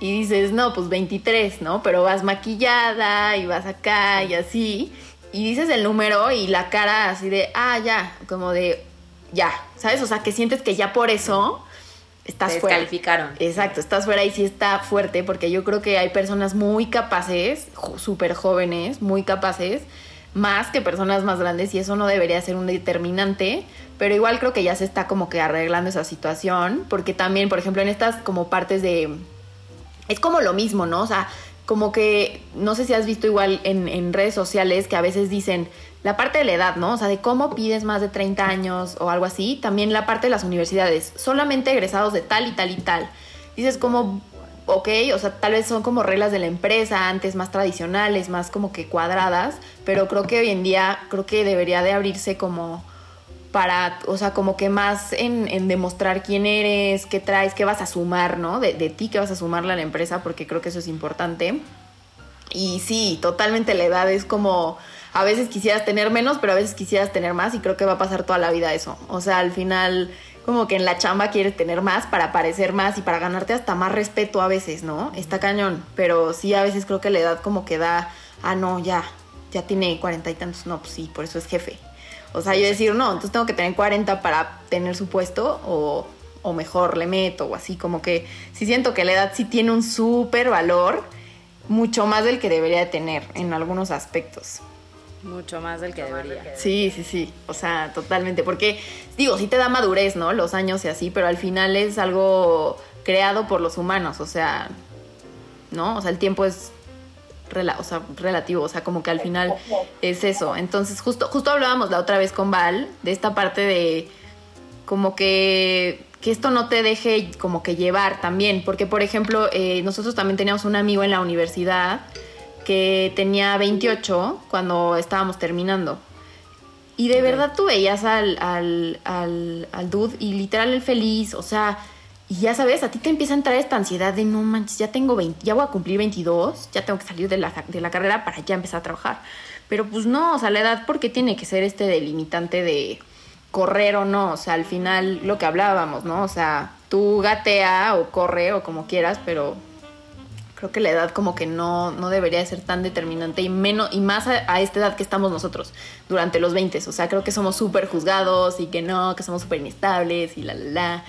S4: Y dices, no, pues 23, ¿no? Pero vas maquillada y vas acá y así. Y dices el número y la cara así de, ah, ya, como de, ya, ¿sabes? O sea, que sientes que ya por eso estás
S1: Te
S4: fuera.
S1: calificaron.
S4: Exacto, estás fuera y sí está fuerte porque yo creo que hay personas muy capaces, súper jóvenes, muy capaces, más que personas más grandes y eso no debería ser un determinante, pero igual creo que ya se está como que arreglando esa situación, porque también, por ejemplo, en estas como partes de... Es como lo mismo, ¿no? O sea, como que, no sé si has visto igual en, redes sociales que a veces dicen la parte de la edad, ¿no? O sea, de cómo pides más de 30 años o algo así, también la parte de las universidades, solamente egresados de tal y tal y tal. Dices como, ok, o sea, tal vez son como reglas de la empresa, antes más tradicionales, más como que cuadradas, pero creo que hoy en día, creo que debería de abrirse como para, o sea, como que más en, demostrar quién eres, qué traes, qué vas a sumar, ¿no? De, de ti, qué vas a sumarle a la empresa, porque creo que eso es importante. Y sí, totalmente la edad es como, a veces quisieras tener menos, pero a veces quisieras tener más y creo que va a pasar toda la vida eso. O sea, al final como que en la chamba quieres tener más para parecer más y para ganarte hasta más respeto a veces, ¿no? Está cañón, pero sí a veces creo que la edad como que da, ah, no, ya, ya tiene cuarenta y tantos, no, pues sí, por eso es jefe. O sea, yo decir, no, entonces tengo que tener 40 para tener su puesto o, mejor le meto o así, como que sí siento que la edad sí tiene un súper valor mucho más del que debería tener en algunos aspectos.
S1: Mucho más del que debería.
S4: Sí, sí, sí. O sea, totalmente. Porque, digo, sí te da madurez, ¿no? Los años y así, pero al final es algo creado por los humanos. O sea, ¿no? O sea, el tiempo es o sea, relativo. O sea, como que al final es eso. Entonces, justo, justo hablábamos la otra vez con Val de esta parte de como que que esto no te deje como que llevar también, porque por ejemplo, eh, nosotros también teníamos un amigo en la universidad que tenía 28 cuando estábamos terminando. Y de verdad tú veías al, al, al, al dude y literal el feliz, o sea, y ya sabes, a ti te empieza a entrar esta ansiedad de no manches, ya tengo 20, ya voy a cumplir 22, ya tengo que salir de la, de la carrera para ya empezar a trabajar. Pero pues no, o sea, la edad, ¿por qué tiene que ser este delimitante de correr o no, o sea, al final lo que hablábamos, ¿no? O sea, tú gatea o corre o como quieras, pero creo que la edad como que no, no debería ser tan determinante y menos y más a, esta edad que estamos nosotros durante los 20, o sea, creo que somos súper juzgados y que no, que somos súper inestables y la la la.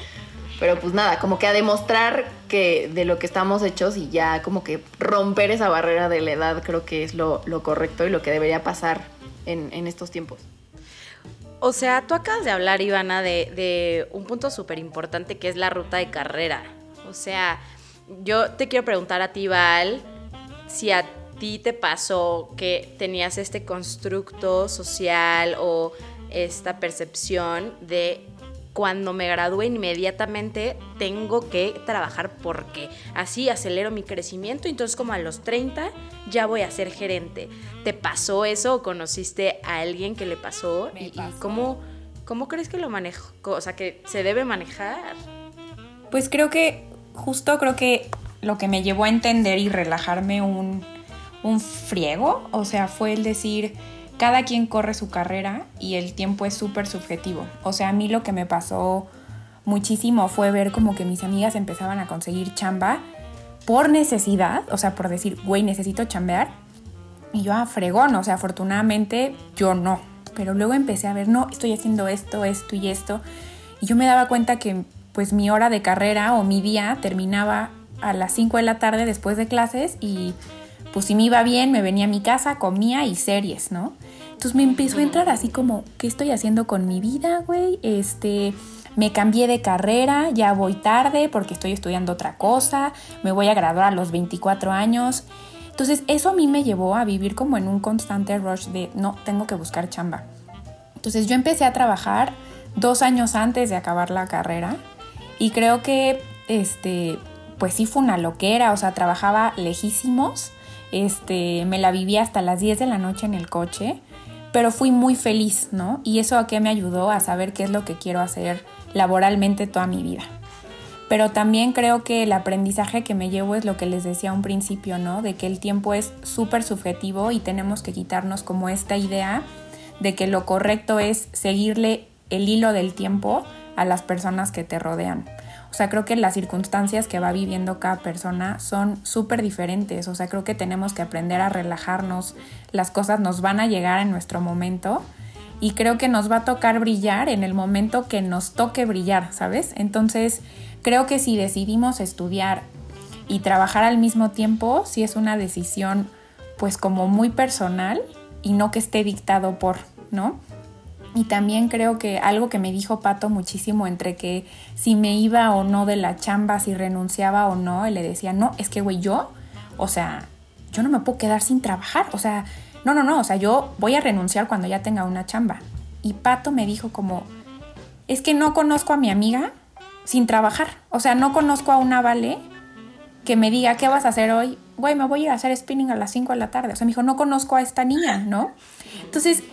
S4: Pero pues nada, como que a demostrar que de lo que estamos hechos y ya como que romper esa barrera de la edad creo que es lo, correcto y lo que debería pasar en, en estos tiempos.
S1: O sea, tú acabas de hablar, Ivana, de, un punto súper importante que es la ruta de carrera. O sea, yo te quiero preguntar a ti, Val, si a ti te pasó que tenías este constructo social o esta percepción de cuando me gradúe inmediatamente tengo que trabajar porque así acelero mi crecimiento. Entonces como a los 30 ya voy a ser gerente. ¿Te pasó eso o conociste a alguien que le pasó? ¿Y, cómo, cómo crees que lo manejo? O sea, que se debe manejar.
S2: Pues creo que, justo creo que lo que me llevó a entender y relajarme un, un friego, o sea, fue el decir cada quien corre su carrera y el tiempo es súper subjetivo. O sea, a mí lo que me pasó muchísimo fue ver como que mis amigas empezaban a conseguir chamba por necesidad, o sea, por decir, güey, necesito chambear. Y yo, ah, fregón, o sea, afortunadamente yo no. Pero luego empecé a ver, no, estoy haciendo esto, esto y esto. Y yo me daba cuenta que pues mi hora de carrera o mi día terminaba a las 5 de la tarde después de clases y pues si me iba bien, me venía a mi casa, comía y series, ¿no? Entonces me empezó a entrar así como, ¿qué estoy haciendo con mi vida, güey? Este, me cambié de carrera, ya voy tarde porque estoy estudiando otra cosa, me voy a graduar a los 24 años. Entonces eso a mí me llevó a vivir como en un constante rush de, no, tengo que buscar chamba. Entonces yo empecé a trabajar dos años antes de acabar la carrera y creo que, este, pues sí fue una loquera, o sea, trabajaba lejísimos este, me la viví hasta las 10 de la noche en el coche, pero fui muy feliz, ¿no? Y eso a qué me ayudó a saber qué es lo que quiero hacer laboralmente toda mi vida. Pero también creo que el aprendizaje que me llevo es lo que les decía un principio, ¿no? De que el tiempo es súper subjetivo y tenemos que quitarnos como esta idea de que lo correcto es seguirle el hilo del tiempo a las personas que te rodean. O sea, creo que las circunstancias que va viviendo cada persona son súper diferentes. O sea, creo que tenemos que aprender a relajarnos. Las cosas nos van a llegar en nuestro momento y creo que nos va a tocar brillar en el momento que nos toque brillar, ¿sabes? Entonces, creo que si decidimos estudiar y trabajar al mismo tiempo, sí es una decisión pues como muy personal y no que esté dictado por, ¿no? Y también creo que algo que me dijo Pato muchísimo entre que si me iba o no de la chamba, si renunciaba o no, y le decía, no, es que, güey, yo, o sea, yo no me puedo quedar sin trabajar, o sea, no, no, no, o sea, yo voy a renunciar cuando ya tenga una chamba. Y Pato me dijo como, es que no conozco a mi amiga sin trabajar, o sea, no conozco a una Vale que me diga, ¿qué vas a hacer hoy? Güey, me voy a ir a hacer spinning a las 5 de la tarde. O sea, me dijo, no conozco a esta niña, ¿no? Entonces,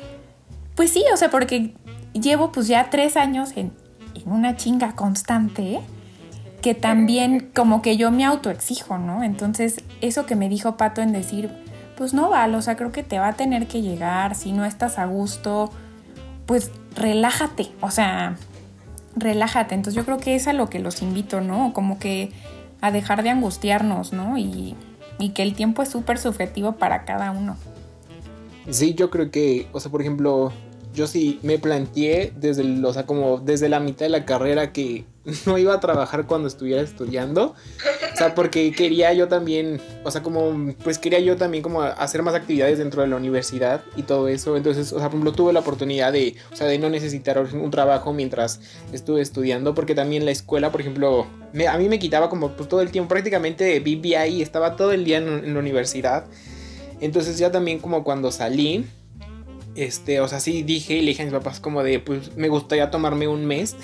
S2: pues sí, o sea, porque llevo pues ya tres años en, una chinga constante que también como que yo me autoexijo, ¿no? Entonces, eso que me dijo Pato en decir, pues no vale, o sea, creo que te va a tener que llegar, si no estás a gusto, pues relájate, o sea, relájate. Entonces yo creo que es a lo que los invito, ¿no? Como que a dejar de angustiarnos, ¿no? Y, y que el tiempo es súper subjetivo para cada uno.
S3: Sí, yo creo que, o sea, por ejemplo, yo sí me planteé desde, o sea, como desde la mitad de la carrera que no iba a trabajar cuando estuviera estudiando. O sea, porque quería yo también, o sea, como, pues quería yo también como hacer más actividades dentro de la universidad y todo eso. Entonces, o sea, por ejemplo, tuve la oportunidad de, o sea, de no necesitar un trabajo mientras estuve estudiando, porque también la escuela, por ejemplo, a mí me quitaba como pues, todo el tiempo, prácticamente vivía ahí, estaba todo el día en, en la universidad. Entonces ya también como cuando salí, este, o sea, sí dije y le dije a mis papás como de, pues me gustaría tomarme un mes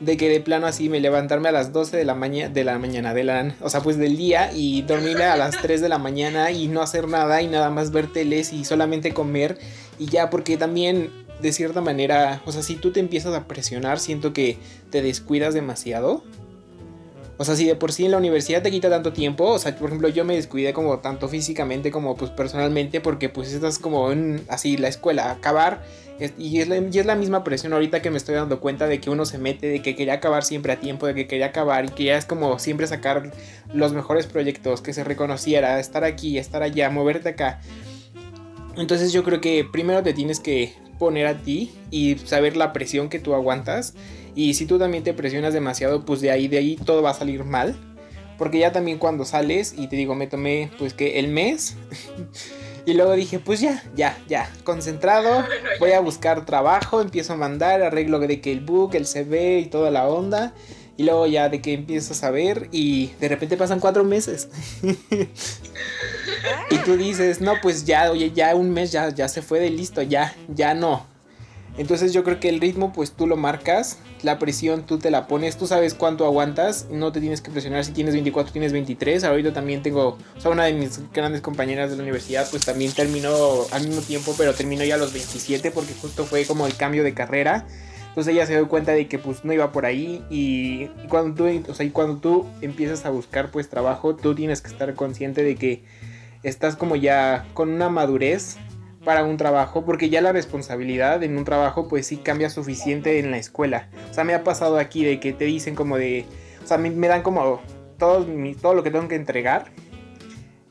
S3: de que de plano así me levantarme a las 12 de la, mañana de la mañana, de la, o sea, pues del día y dormirme a las 3 de la mañana y no hacer nada y nada más ver teles y solamente comer y ya, porque también de cierta manera, o sea, si tú te empiezas a presionar, siento que te descuidas demasiado. O sea, si de por sí en la universidad te quita tanto tiempo, o sea, por ejemplo, yo me descuidé como tanto físicamente como pues personalmente porque pues estás como en así la escuela, acabar y es, la, y es la misma presión ahorita que me estoy dando cuenta de que uno se mete, de que quería acabar siempre a tiempo, de que quería acabar y que ya es como siempre sacar los mejores proyectos, que se reconociera, estar aquí, estar allá, moverte acá. Entonces yo creo que primero te tienes que poner a ti y saber la presión que tú aguantas y si tú también te presionas demasiado, pues de ahí, de ahí todo va a salir mal. Porque ya también cuando sales, y te digo, me tomé pues que el mes. y luego dije, pues ya, ya, ya, concentrado. Voy a buscar trabajo, empiezo a mandar, arreglo de que el book, el CV y toda la onda. Y luego ya de que empiezo a saber y de repente pasan cuatro meses. y tú dices, no, pues ya, oye, ya un mes ya, ya se fue de listo, ya, ya no. Entonces yo creo que el ritmo pues tú lo marcas, la presión tú te la pones, tú sabes cuánto aguantas, no te tienes que presionar si tienes 24, tienes 23. Ahorita también tengo, o sea, una de mis grandes compañeras de la universidad pues también terminó al mismo tiempo, pero terminó ya a los 27 porque justo fue como el cambio de carrera. Entonces ella se dio cuenta de que pues no iba por ahí y, cuando tú, o sea, y cuando tú empiezas a buscar pues trabajo, tú tienes que estar consciente de que estás como ya con una madurez para un trabajo, porque ya la responsabilidad en un trabajo pues sí cambia suficiente en la escuela. O sea, me ha pasado aquí de que te dicen como de, o sea, me, dan como todo, todo lo que tengo que entregar,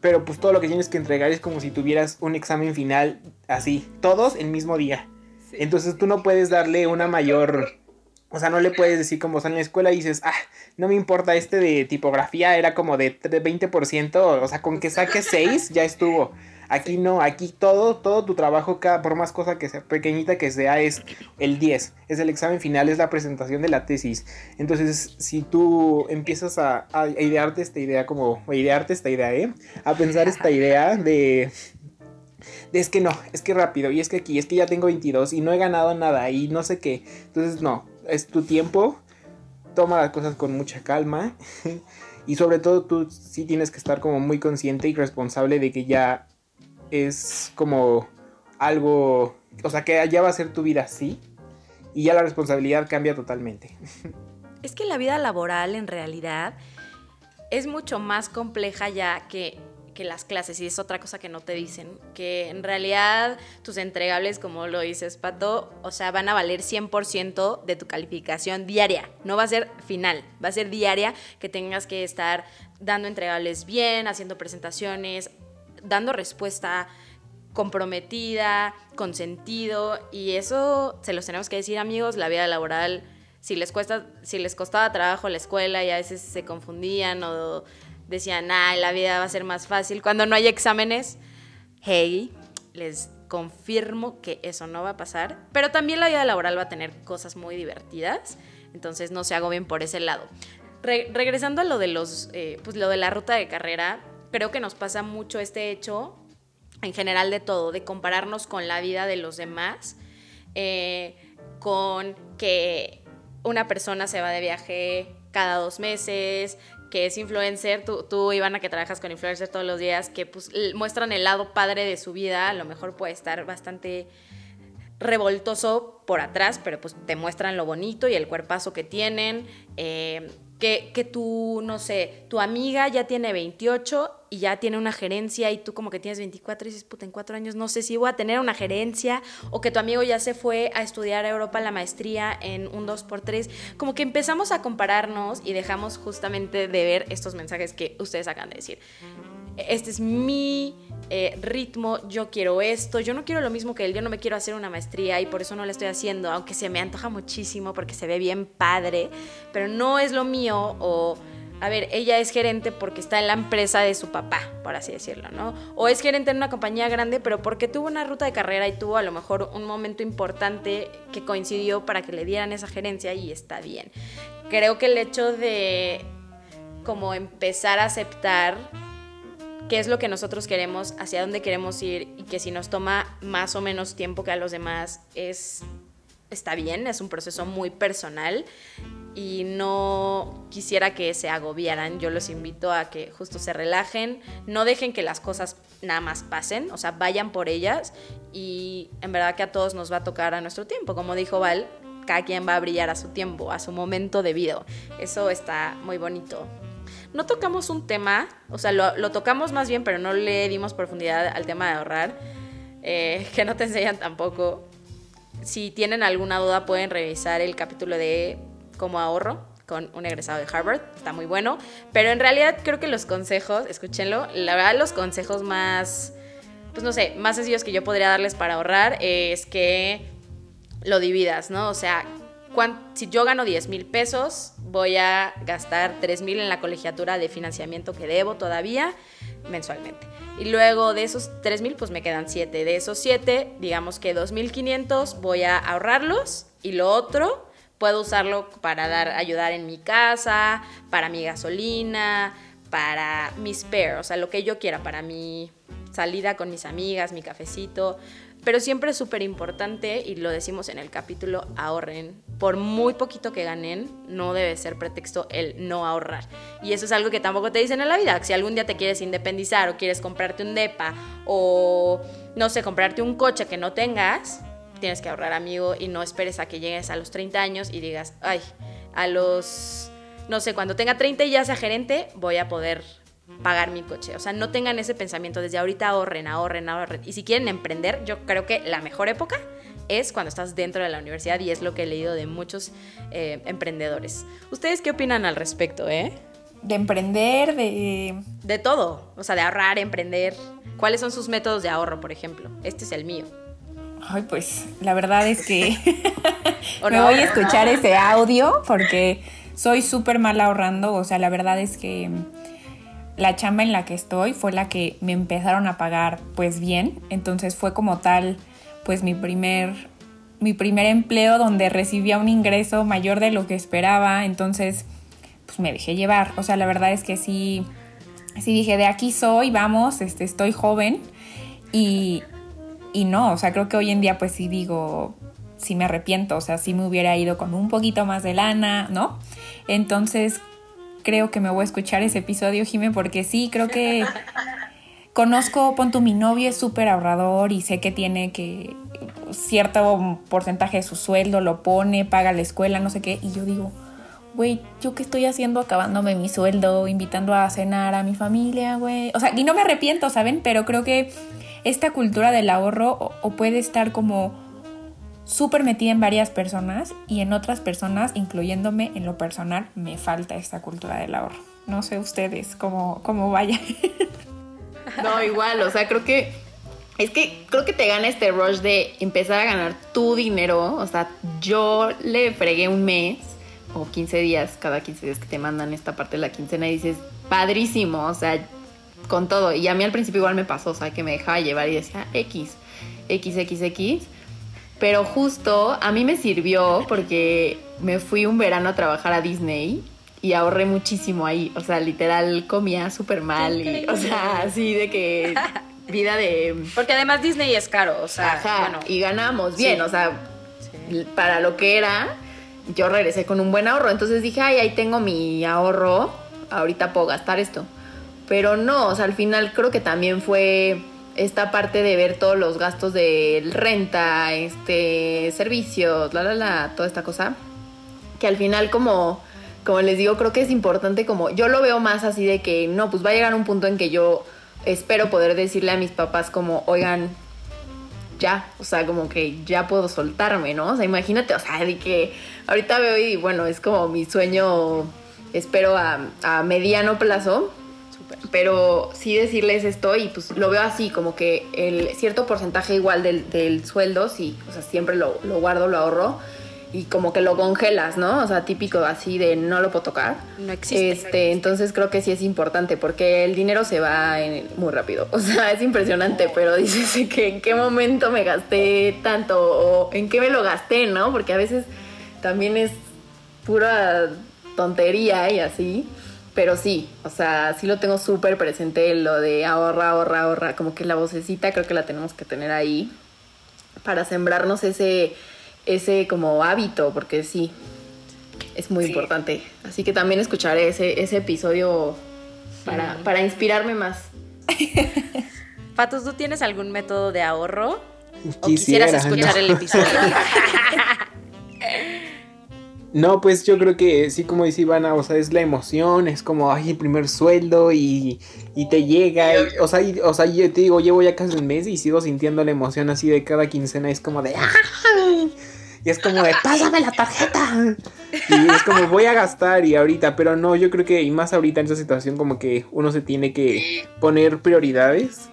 S3: pero pues todo lo que tienes que entregar es como si tuvieras un examen final así, todos el mismo día. Entonces tú no puedes darle una mayor... O sea, no le puedes decir como, o sea, en la escuela dices, ah, no me importa, este de tipografía era como de 20%, o sea, con que saque 6 ya estuvo. Aquí no, aquí todo, todo tu trabajo, cada, por más cosa que sea pequeñita que sea, es el 10. Es el examen final, es la presentación de la tesis. Entonces, si tú empiezas a, idearte esta idea, como, a idearte esta idea, ¿eh? A pensar esta idea de, de es que no, es que rápido, y es que aquí, es que ya tengo 22 y no he ganado nada y no sé qué. Entonces, no, es tu tiempo, toma las cosas con mucha calma. y sobre todo tú sí tienes que estar como muy consciente y responsable de que ya es como algo, o sea, que ya va a ser tu vida así y ya la responsabilidad cambia totalmente.
S1: Es que la vida laboral en realidad es mucho más compleja ya que, que las clases y es otra cosa que no te dicen, que en realidad tus entregables, como lo dices Pato, o sea, van a valer 100% de tu calificación diaria, no va a ser final, va a ser diaria que tengas que estar dando entregables bien, haciendo presentaciones, dando respuesta comprometida, con sentido, y eso se los tenemos que decir amigos, la vida laboral, si les, cuesta, si les costaba trabajo la escuela y a veces se confundían o decían, ah, la vida va a ser más fácil cuando no hay exámenes, hey, les confirmo que eso no va a pasar, pero también la vida laboral va a tener cosas muy divertidas, entonces no se hago bien por ese lado. regresando a lo de los, eh, pues lo de la ruta de carrera, creo que nos pasa mucho este hecho, en general de todo, de compararnos con la vida de los demás, eh, con que una persona se va de viaje cada dos meses, que es influencer, tú, tú Ivana, que trabajas con influencers todos los días, que pues, muestran el lado padre de su vida, a lo mejor puede estar bastante revoltoso por atrás, pero pues te muestran lo bonito y el cuerpazo que tienen. Eh, que, que tú, no sé, tu amiga ya tiene 28 y ya tiene una gerencia y tú como que tienes 24 y dices, puta, en cuatro años no sé si voy a tener una gerencia o que tu amigo ya se fue a estudiar a Europa la maestría en un 2x3. Como que empezamos a compararnos y dejamos justamente de ver estos mensajes que ustedes acaban de decir. Este es mi eh, ritmo, yo quiero esto, yo no quiero lo mismo que él, yo no me quiero hacer una maestría y por eso no la estoy haciendo, aunque se me antoja muchísimo porque se ve bien padre, pero no es lo mío o a ver, ella es gerente porque está en la empresa de su papá, por así decirlo, ¿no? O es gerente en una compañía grande, pero porque tuvo una ruta de carrera y tuvo a lo mejor un momento importante que coincidió para que le dieran esa gerencia y está bien. Creo que el hecho de como empezar a aceptar qué es lo que nosotros queremos, hacia dónde queremos ir y que si nos toma más o menos tiempo que a los demás es está bien, es un proceso muy personal y no quisiera que se agobiaran. Yo los invito a que justo se relajen, no dejen que las cosas nada más pasen, o sea, vayan por ellas y en verdad que a todos nos va a tocar a nuestro tiempo. Como dijo Val, cada quien va a brillar a su tiempo, a su momento debido. Eso está muy bonito. No tocamos un tema, o sea, lo, tocamos más bien, pero no le dimos profundidad al tema de ahorrar, eh, que no te enseñan tampoco. Si tienen alguna duda pueden revisar el capítulo de cómo ahorro con un egresado de Harvard, está muy bueno, pero en realidad creo que los consejos, escúchenlo, la verdad los consejos más, pues no sé, más sencillos que yo podría darles para ahorrar es que lo dividas, ¿no? O sea, si yo gano 10 mil pesos, voy a gastar 3 mil en la colegiatura de financiamiento que debo todavía mensualmente. Y luego de esos 3 mil, pues me quedan 7. De esos 7, digamos que 2.500 voy a ahorrarlos y lo otro puedo usarlo para dar, ayudar en mi casa, para mi gasolina, para mi spare, o sea, lo que yo quiera, para mi salida con mis amigas, mi cafecito, pero siempre es súper importante, y lo decimos en el capítulo, ahorren. Por muy poquito que ganen, no debe ser pretexto el no ahorrar. Y eso es algo que tampoco te dicen en la vida. Si algún día te quieres independizar o quieres comprarte un DEPA o, no sé, comprarte un coche que no tengas, tienes que ahorrar, amigo, y no esperes a que llegues a los 30 años y digas, ay, a los, no sé, cuando tenga 30 y ya sea gerente, voy a poder pagar mi coche. O sea, no tengan ese pensamiento desde ahorita ahorren, ahorren, ahorren. Y si quieren emprender, yo creo que la mejor época es cuando estás dentro de la universidad y es lo que he leído de muchos eh, emprendedores. ¿Ustedes qué opinan al respecto, eh?
S2: De emprender, de...
S1: De todo, o sea, de ahorrar, emprender. ¿Cuáles son sus métodos de ahorro, por ejemplo? Este es el mío.
S2: Ay, pues la verdad es que me voy a escuchar ese audio porque soy súper mal ahorrando. O sea, la verdad es que la chamba en la que estoy fue la que me empezaron a pagar pues bien, entonces fue como tal pues mi primer mi primer empleo donde recibía un ingreso mayor de lo que esperaba, entonces pues me dejé llevar, o sea, la verdad es que sí sí dije, de aquí soy, vamos, este estoy joven y y no, o sea, creo que hoy en día pues sí digo, sí me arrepiento, o sea, sí me hubiera ido con un poquito más de lana, ¿no? Entonces, creo que me voy a escuchar ese episodio, Jime, porque sí, creo que conozco, punto, mi novio es súper ahorrador y sé que tiene que cierto porcentaje de su sueldo lo pone, paga la escuela, no sé qué, y yo digo, güey, ¿yo qué estoy haciendo acabándome mi sueldo, invitando a cenar a mi familia, güey? O sea, y no me arrepiento, ¿saben? Pero creo que esta cultura del ahorro o puede estar como súper metida en varias personas y en otras personas, incluyéndome en lo personal, me falta esta cultura del ahorro. No sé ustedes cómo, cómo vaya.
S4: No, igual, o sea, creo que es que creo que te gana este rush de empezar a ganar tu dinero. O sea, yo le fregué un mes o 15 días, cada 15 días que te mandan esta parte de la quincena y dices, padrísimo, o sea, con todo. Y a mí al principio igual me pasó, o sea, que me dejaba llevar y decía X, X, X, X. Pero justo a mí me sirvió porque me fui un verano a trabajar a Disney y ahorré muchísimo ahí. O sea, literal comía súper mal. Y, o sea, así de que vida de...
S1: Porque además Disney es caro, o sea...
S4: Ajá, y ganamos bien, o sea, para lo que era, yo regresé con un buen ahorro. Entonces dije, ay, ahí tengo mi ahorro, ahorita puedo gastar esto. Pero no, o sea, al final creo que también fue esta parte de ver todos los gastos de renta, este, servicios, la, la, la, toda esta cosa, que al final como, como les digo, creo que es importante como, yo lo veo más así de que, no, pues va a llegar un punto en que yo espero poder decirle a mis papás como, oigan, ya, o sea, como que ya puedo soltarme, ¿no? O sea, imagínate, o sea, de que ahorita veo y bueno, es como mi sueño, espero a, a mediano plazo, pero sí decirles esto y pues lo veo así, como que el cierto porcentaje igual del, sueldo, sí, o sea, siempre lo, guardo, lo ahorro. y como que lo congelas, ¿no? O sea, típico así de no lo puedo tocar.
S1: No existe.
S4: Este, entonces creo que sí es importante porque el dinero se va muy rápido. O sea, es impresionante, pero dices que en qué momento me gasté tanto o en qué me lo gasté, ¿no? Porque a veces también es pura tontería y así. Pero sí, o sea, sí lo tengo súper presente lo de ahorra, ahorra, ahorra. Como que la vocecita creo que la tenemos que tener ahí para sembrarnos ese, ese como hábito, porque sí, es muy importante. Así que también escucharé ese, ese episodio para, para inspirarme más.
S1: Patos, ¿tú tienes algún método de ahorro? ¿O quisieras escuchar el episodio?
S3: No, pues yo creo que sí, como dice Ivana, o sea, es la emoción, es como, ay, el primer sueldo y, y te llega, o, sea, o sea, yo te digo, llevo ya casi un mes y sigo sintiendo la emoción así de cada quincena, es como de, ¡ay! Y es como de, pásame la tarjeta. Y es como, voy a gastar y ahorita, pero no, yo creo que, y más ahorita en esa situación, como que uno se tiene que poner prioridades.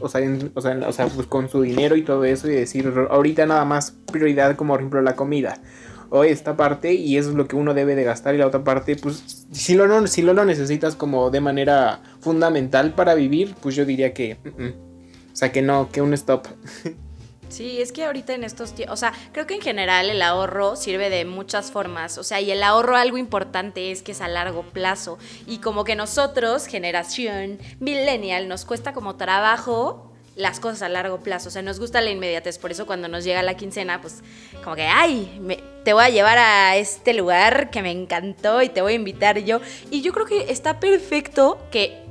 S3: o, sea, o, sea, o sea, pues con su dinero y todo eso y decir, ahorita nada más prioridad como por ejemplo la comida o esta parte y eso es lo que uno debe de gastar y la otra parte pues si lo, si lo, lo necesitas como de manera fundamental para vivir pues yo diría que mm, mm. o sea que no que un stop
S1: Sí, es que ahorita en estos tiempos, o sea, creo que en general el ahorro sirve de muchas formas, o sea, y el ahorro algo importante es que es a largo plazo y como que nosotros, generación millennial, nos cuesta como trabajo las cosas a largo plazo. O sea, nos gusta la inmediatez. Por eso cuando nos llega la quincena, pues como que, ay, te voy a llevar a este lugar que me encantó y te voy a invitar yo. Y yo creo que está perfecto que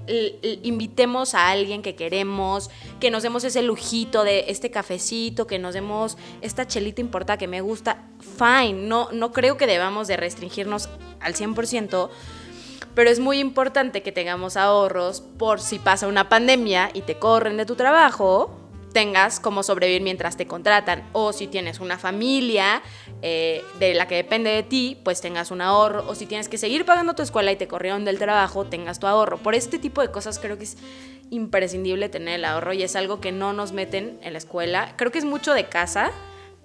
S1: invitemos a alguien que queremos, que nos demos ese lujito de este cafecito, que nos demos esta chelita importada que me gusta. Fine, no, no creo que debamos de restringirnos al 100% pero es muy importante que tengamos ahorros por si pasa una pandemia y te corren de tu trabajo, tengas cómo sobrevivir mientras te contratan. O si tienes una familia eh, de la que depende de ti, pues tengas un ahorro. O si tienes que seguir pagando tu escuela y te corrieron del trabajo, tengas tu ahorro. Por este tipo de cosas creo que es imprescindible tener el ahorro y es algo que no nos meten en la escuela. Creo que es mucho de casa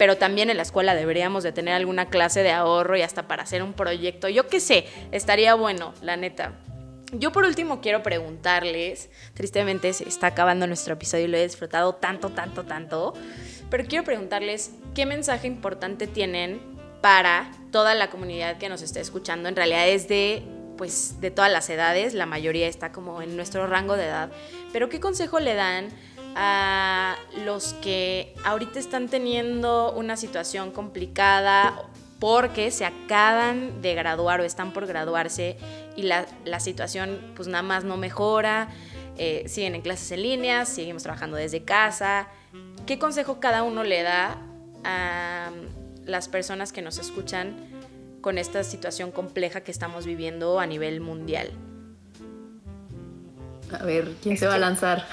S1: pero también en la escuela deberíamos de tener alguna clase de ahorro y hasta para hacer un proyecto. Yo qué sé, estaría bueno, la neta. Yo por último quiero preguntarles, tristemente se está acabando nuestro episodio y lo he disfrutado tanto, tanto, tanto, pero quiero preguntarles qué mensaje importante tienen para toda la comunidad que nos está escuchando. En realidad es de pues de todas las edades, la mayoría está como en nuestro rango de edad, pero qué consejo le dan a los que ahorita están teniendo una situación complicada porque se acaban de graduar o están por graduarse y la, situación pues nada más no mejora, eh, siguen en clases en línea, seguimos trabajando desde casa. ¿Qué consejo cada uno le da a las personas que nos escuchan con esta situación compleja que estamos viviendo a nivel mundial?
S4: A ver, ¿quién se va a lanzar?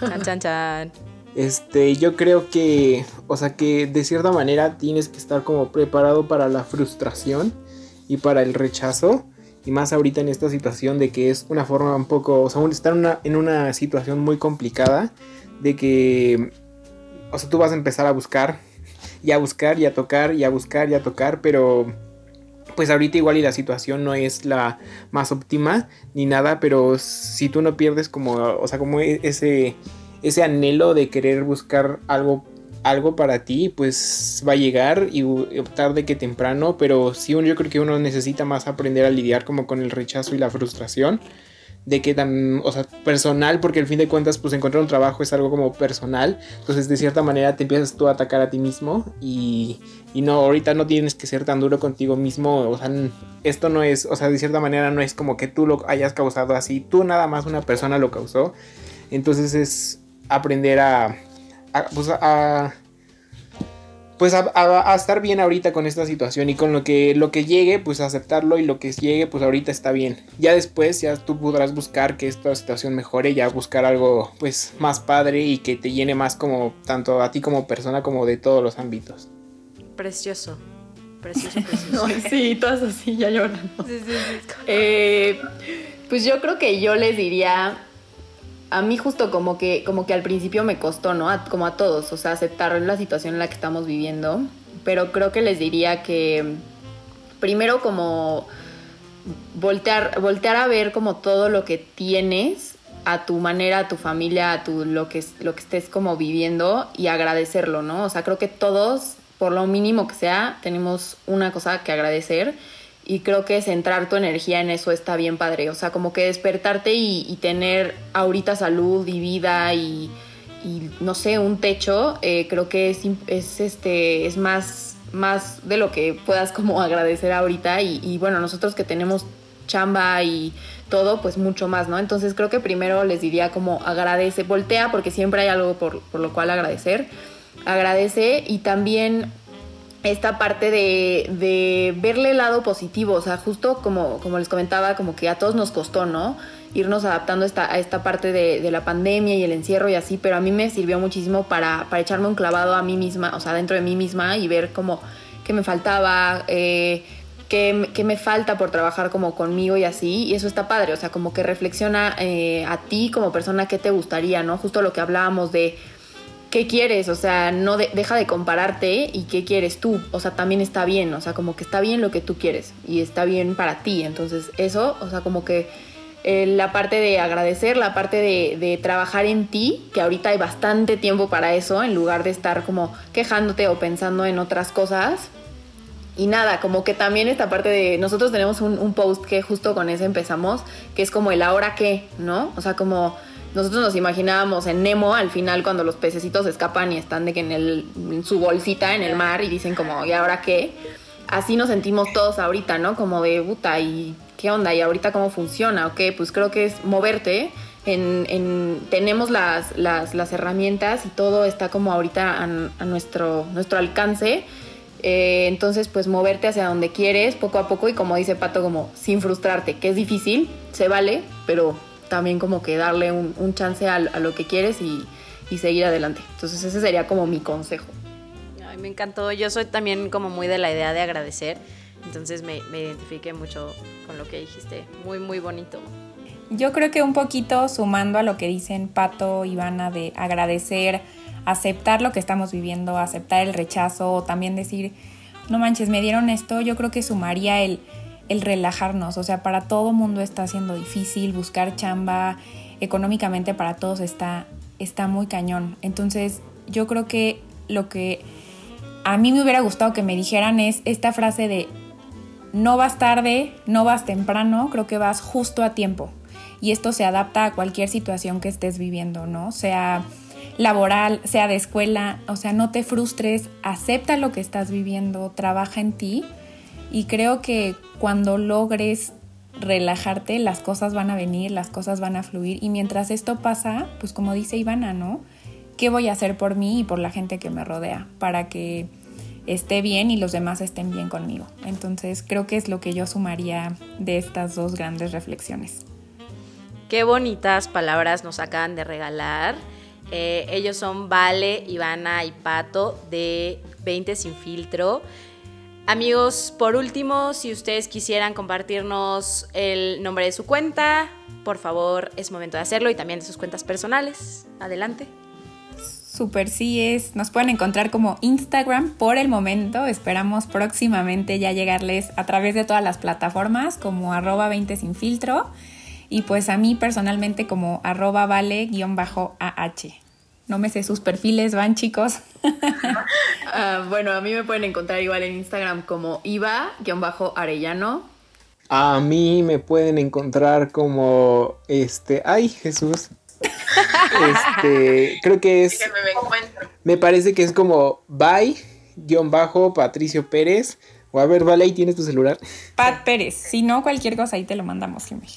S1: Chan, chan, chan.
S3: Este, yo creo que, o sea, que de cierta manera tienes que estar como preparado para la frustración y para el rechazo. Y más ahorita en esta situación de que es una forma un poco, o sea, estar una, en una situación muy complicada de que, o sea, tú vas a empezar a buscar y a buscar y a tocar y a buscar y a tocar, pero pues ahorita igual y la situación no es la más óptima ni nada, pero si tú no pierdes como, o sea, como e-, ese, ese anhelo de querer buscar algo, algo para ti, pues va a llegar y tarde que temprano, pero sí yo creo que uno necesita más aprender a lidiar como con el rechazo y la frustración de que tan, o sea, personal, porque al fin de cuentas, pues encontrar un trabajo es algo como personal, entonces de cierta manera te empiezas tú a atacar a ti mismo y, y no, ahorita no tienes que ser tan duro contigo mismo, o sea, esto no es, o sea, de cierta manera no es como que tú lo hayas causado así, tú nada más una persona lo causó, entonces es aprender a pues a pues a, estar bien ahorita con esta situación y con lo que, lo que llegue, pues aceptarlo y lo que llegue, pues ahorita está bien. Ya después, ya tú podrás buscar que esta situación mejore, ya buscar algo pues más padre y que te llene más como tanto a ti como persona como de todos los ámbitos.
S1: Precioso. Precioso, precioso.
S4: sí, todas así ya lloran. Sí, sí, sí. Eh, pues yo creo que yo les diría a mí justo como que, como que al principio me costó, ¿no? como a todos, o sea, aceptar la situación en la que estamos viviendo, pero creo que les diría que primero como voltear, voltear a ver como todo lo que tienes a tu manera, a tu familia, a tu lo que, lo que estés como viviendo y agradecerlo, ¿no? O sea, creo que todos, por lo mínimo que sea, tenemos una cosa que agradecer y creo que centrar tu energía en eso está bien padre. O sea, como que despertarte y, tener ahorita salud y vida y, no sé, un techo, eh, creo que es, es, este, es más, más de lo que puedas como agradecer ahorita. Y, y bueno, nosotros que tenemos chamba y todo, pues mucho más, ¿no? Entonces creo que primero les diría como agradece, voltea porque siempre hay algo por, por lo cual agradecer. Agradece y también esta parte de, de, verle el lado positivo, o sea, justo como, como les comentaba, como que a todos nos costó, ¿no? Irnos adaptando esta, a esta parte de, la pandemia y el encierro y así, pero a mí me sirvió muchísimo para, para echarme un clavado a mí misma, o sea, dentro de mí misma y ver como qué me faltaba, eh, qué, qué, me falta por trabajar como conmigo y así, y eso está padre, o sea, como que reflexiona eh, a ti como persona qué te gustaría, ¿no? Justo lo que hablábamos de qué quieres, o sea, no deja de compararte y qué quieres tú, o sea, también está bien, o sea, como que está bien lo que tú quieres y está bien para ti, entonces eso, o sea, como que eh, la parte de agradecer, la parte de, de, trabajar en ti, que ahorita hay bastante tiempo para eso, en lugar de estar como quejándote o pensando en otras cosas. Y nada, como que también esta parte de, nosotros tenemos un, un post que justo con ese empezamos, que es como el ahora qué, ¿no? O sea, como nosotros nos imaginábamos en Nemo al final cuando los pececitos escapan y están de que en, su bolsita en el mar y dicen como, ¿y ahora qué? Así nos sentimos todos ahorita, ¿no? Como de puta, ¿y qué onda? ¿Y ahorita cómo funciona? ¿Ok? Pues creo que es moverte. En, en, tenemos las, herramientas y todo está como ahorita a, nuestro alcance. Eh, entonces, pues moverte hacia donde quieres poco a poco y como dice Pato, como sin frustrarte, que es difícil, se vale, pero también como que darle un, chance a, lo que quieres y, seguir adelante. Entonces ese sería como mi consejo.
S1: Ay, me encantó. Yo soy también como muy de la idea de agradecer. Entonces me, me identifiqué mucho con lo que dijiste. Muy, muy bonito.
S2: Yo creo que un poquito sumando a lo que dicen Pato, y Ivana, de agradecer, aceptar lo que estamos viviendo, aceptar el rechazo, o también decir, no manches, me dieron esto, yo creo que sumaría el el relajarnos, o sea, para todo mundo está siendo difícil, buscar chamba económicamente para todos está, está muy cañón. Entonces, yo creo que lo que a mí me hubiera gustado que me dijeran es esta frase de no vas tarde, no vas temprano, creo que vas justo a tiempo. Y esto se adapta a cualquier situación que estés viviendo, ¿no? Sea laboral, sea de escuela, o sea, no te frustres, acepta lo que estás viviendo, trabaja en ti y creo que cuando logres relajarte, las cosas van a venir, las cosas van a fluir. Y mientras esto pasa, pues como dice Ivana, ¿no? ¿Qué voy a hacer por mí y por la gente que me rodea? Para que esté bien y los demás estén bien conmigo. Entonces creo que es lo que yo sumaría de estas dos grandes reflexiones.
S1: Qué bonitas palabras nos acaban de regalar. Eh, ellos son Vale, Ivana y Pato de 20 sin filtro. Amigos, por último, si ustedes quisieran compartirnos el nombre de su cuenta, por favor, es momento de hacerlo y también de sus cuentas personales. Adelante.
S2: Super sí es. Nos pueden encontrar como Instagram por el momento. Esperamos próximamente ya llegarles a través de todas las plataformas como arroba 20 sin filtro. Y pues a mí personalmente como arroba vale-ah. No me sé sus perfiles, van chicos.
S4: uh, bueno, a mí me pueden encontrar igual en Instagram como Iva-Arellano.
S3: A mí me pueden encontrar como este. Ay, Jesús. Este, creo que es. Me parece que es como Bye-Patricio Pérez. O a ver, vale, ahí tienes tu celular.
S2: Pat Pérez. Si no, cualquier cosa ahí te lo mandamos, Jimmy.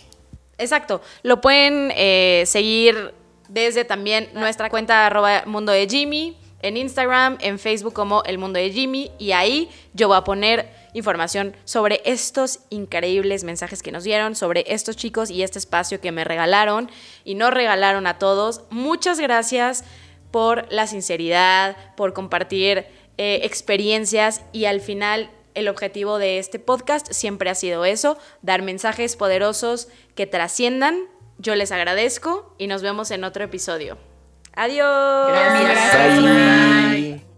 S1: Exacto. Lo pueden eh, seguir desde también nuestra cuenta arroba mundo de Jimmy, en Instagram, en Facebook como El Mundo de Jimmy y ahí yo voy a poner información sobre estos increíbles mensajes que nos dieron, sobre estos chicos y este espacio que me regalaron y nos regalaron a todos. Muchas gracias por la sinceridad, por compartir eh, experiencias y al final el objetivo de este podcast siempre ha sido eso, dar mensajes poderosos que trasciendan yo les agradezco y nos vemos en otro episodio. Adiós.
S4: Gracias.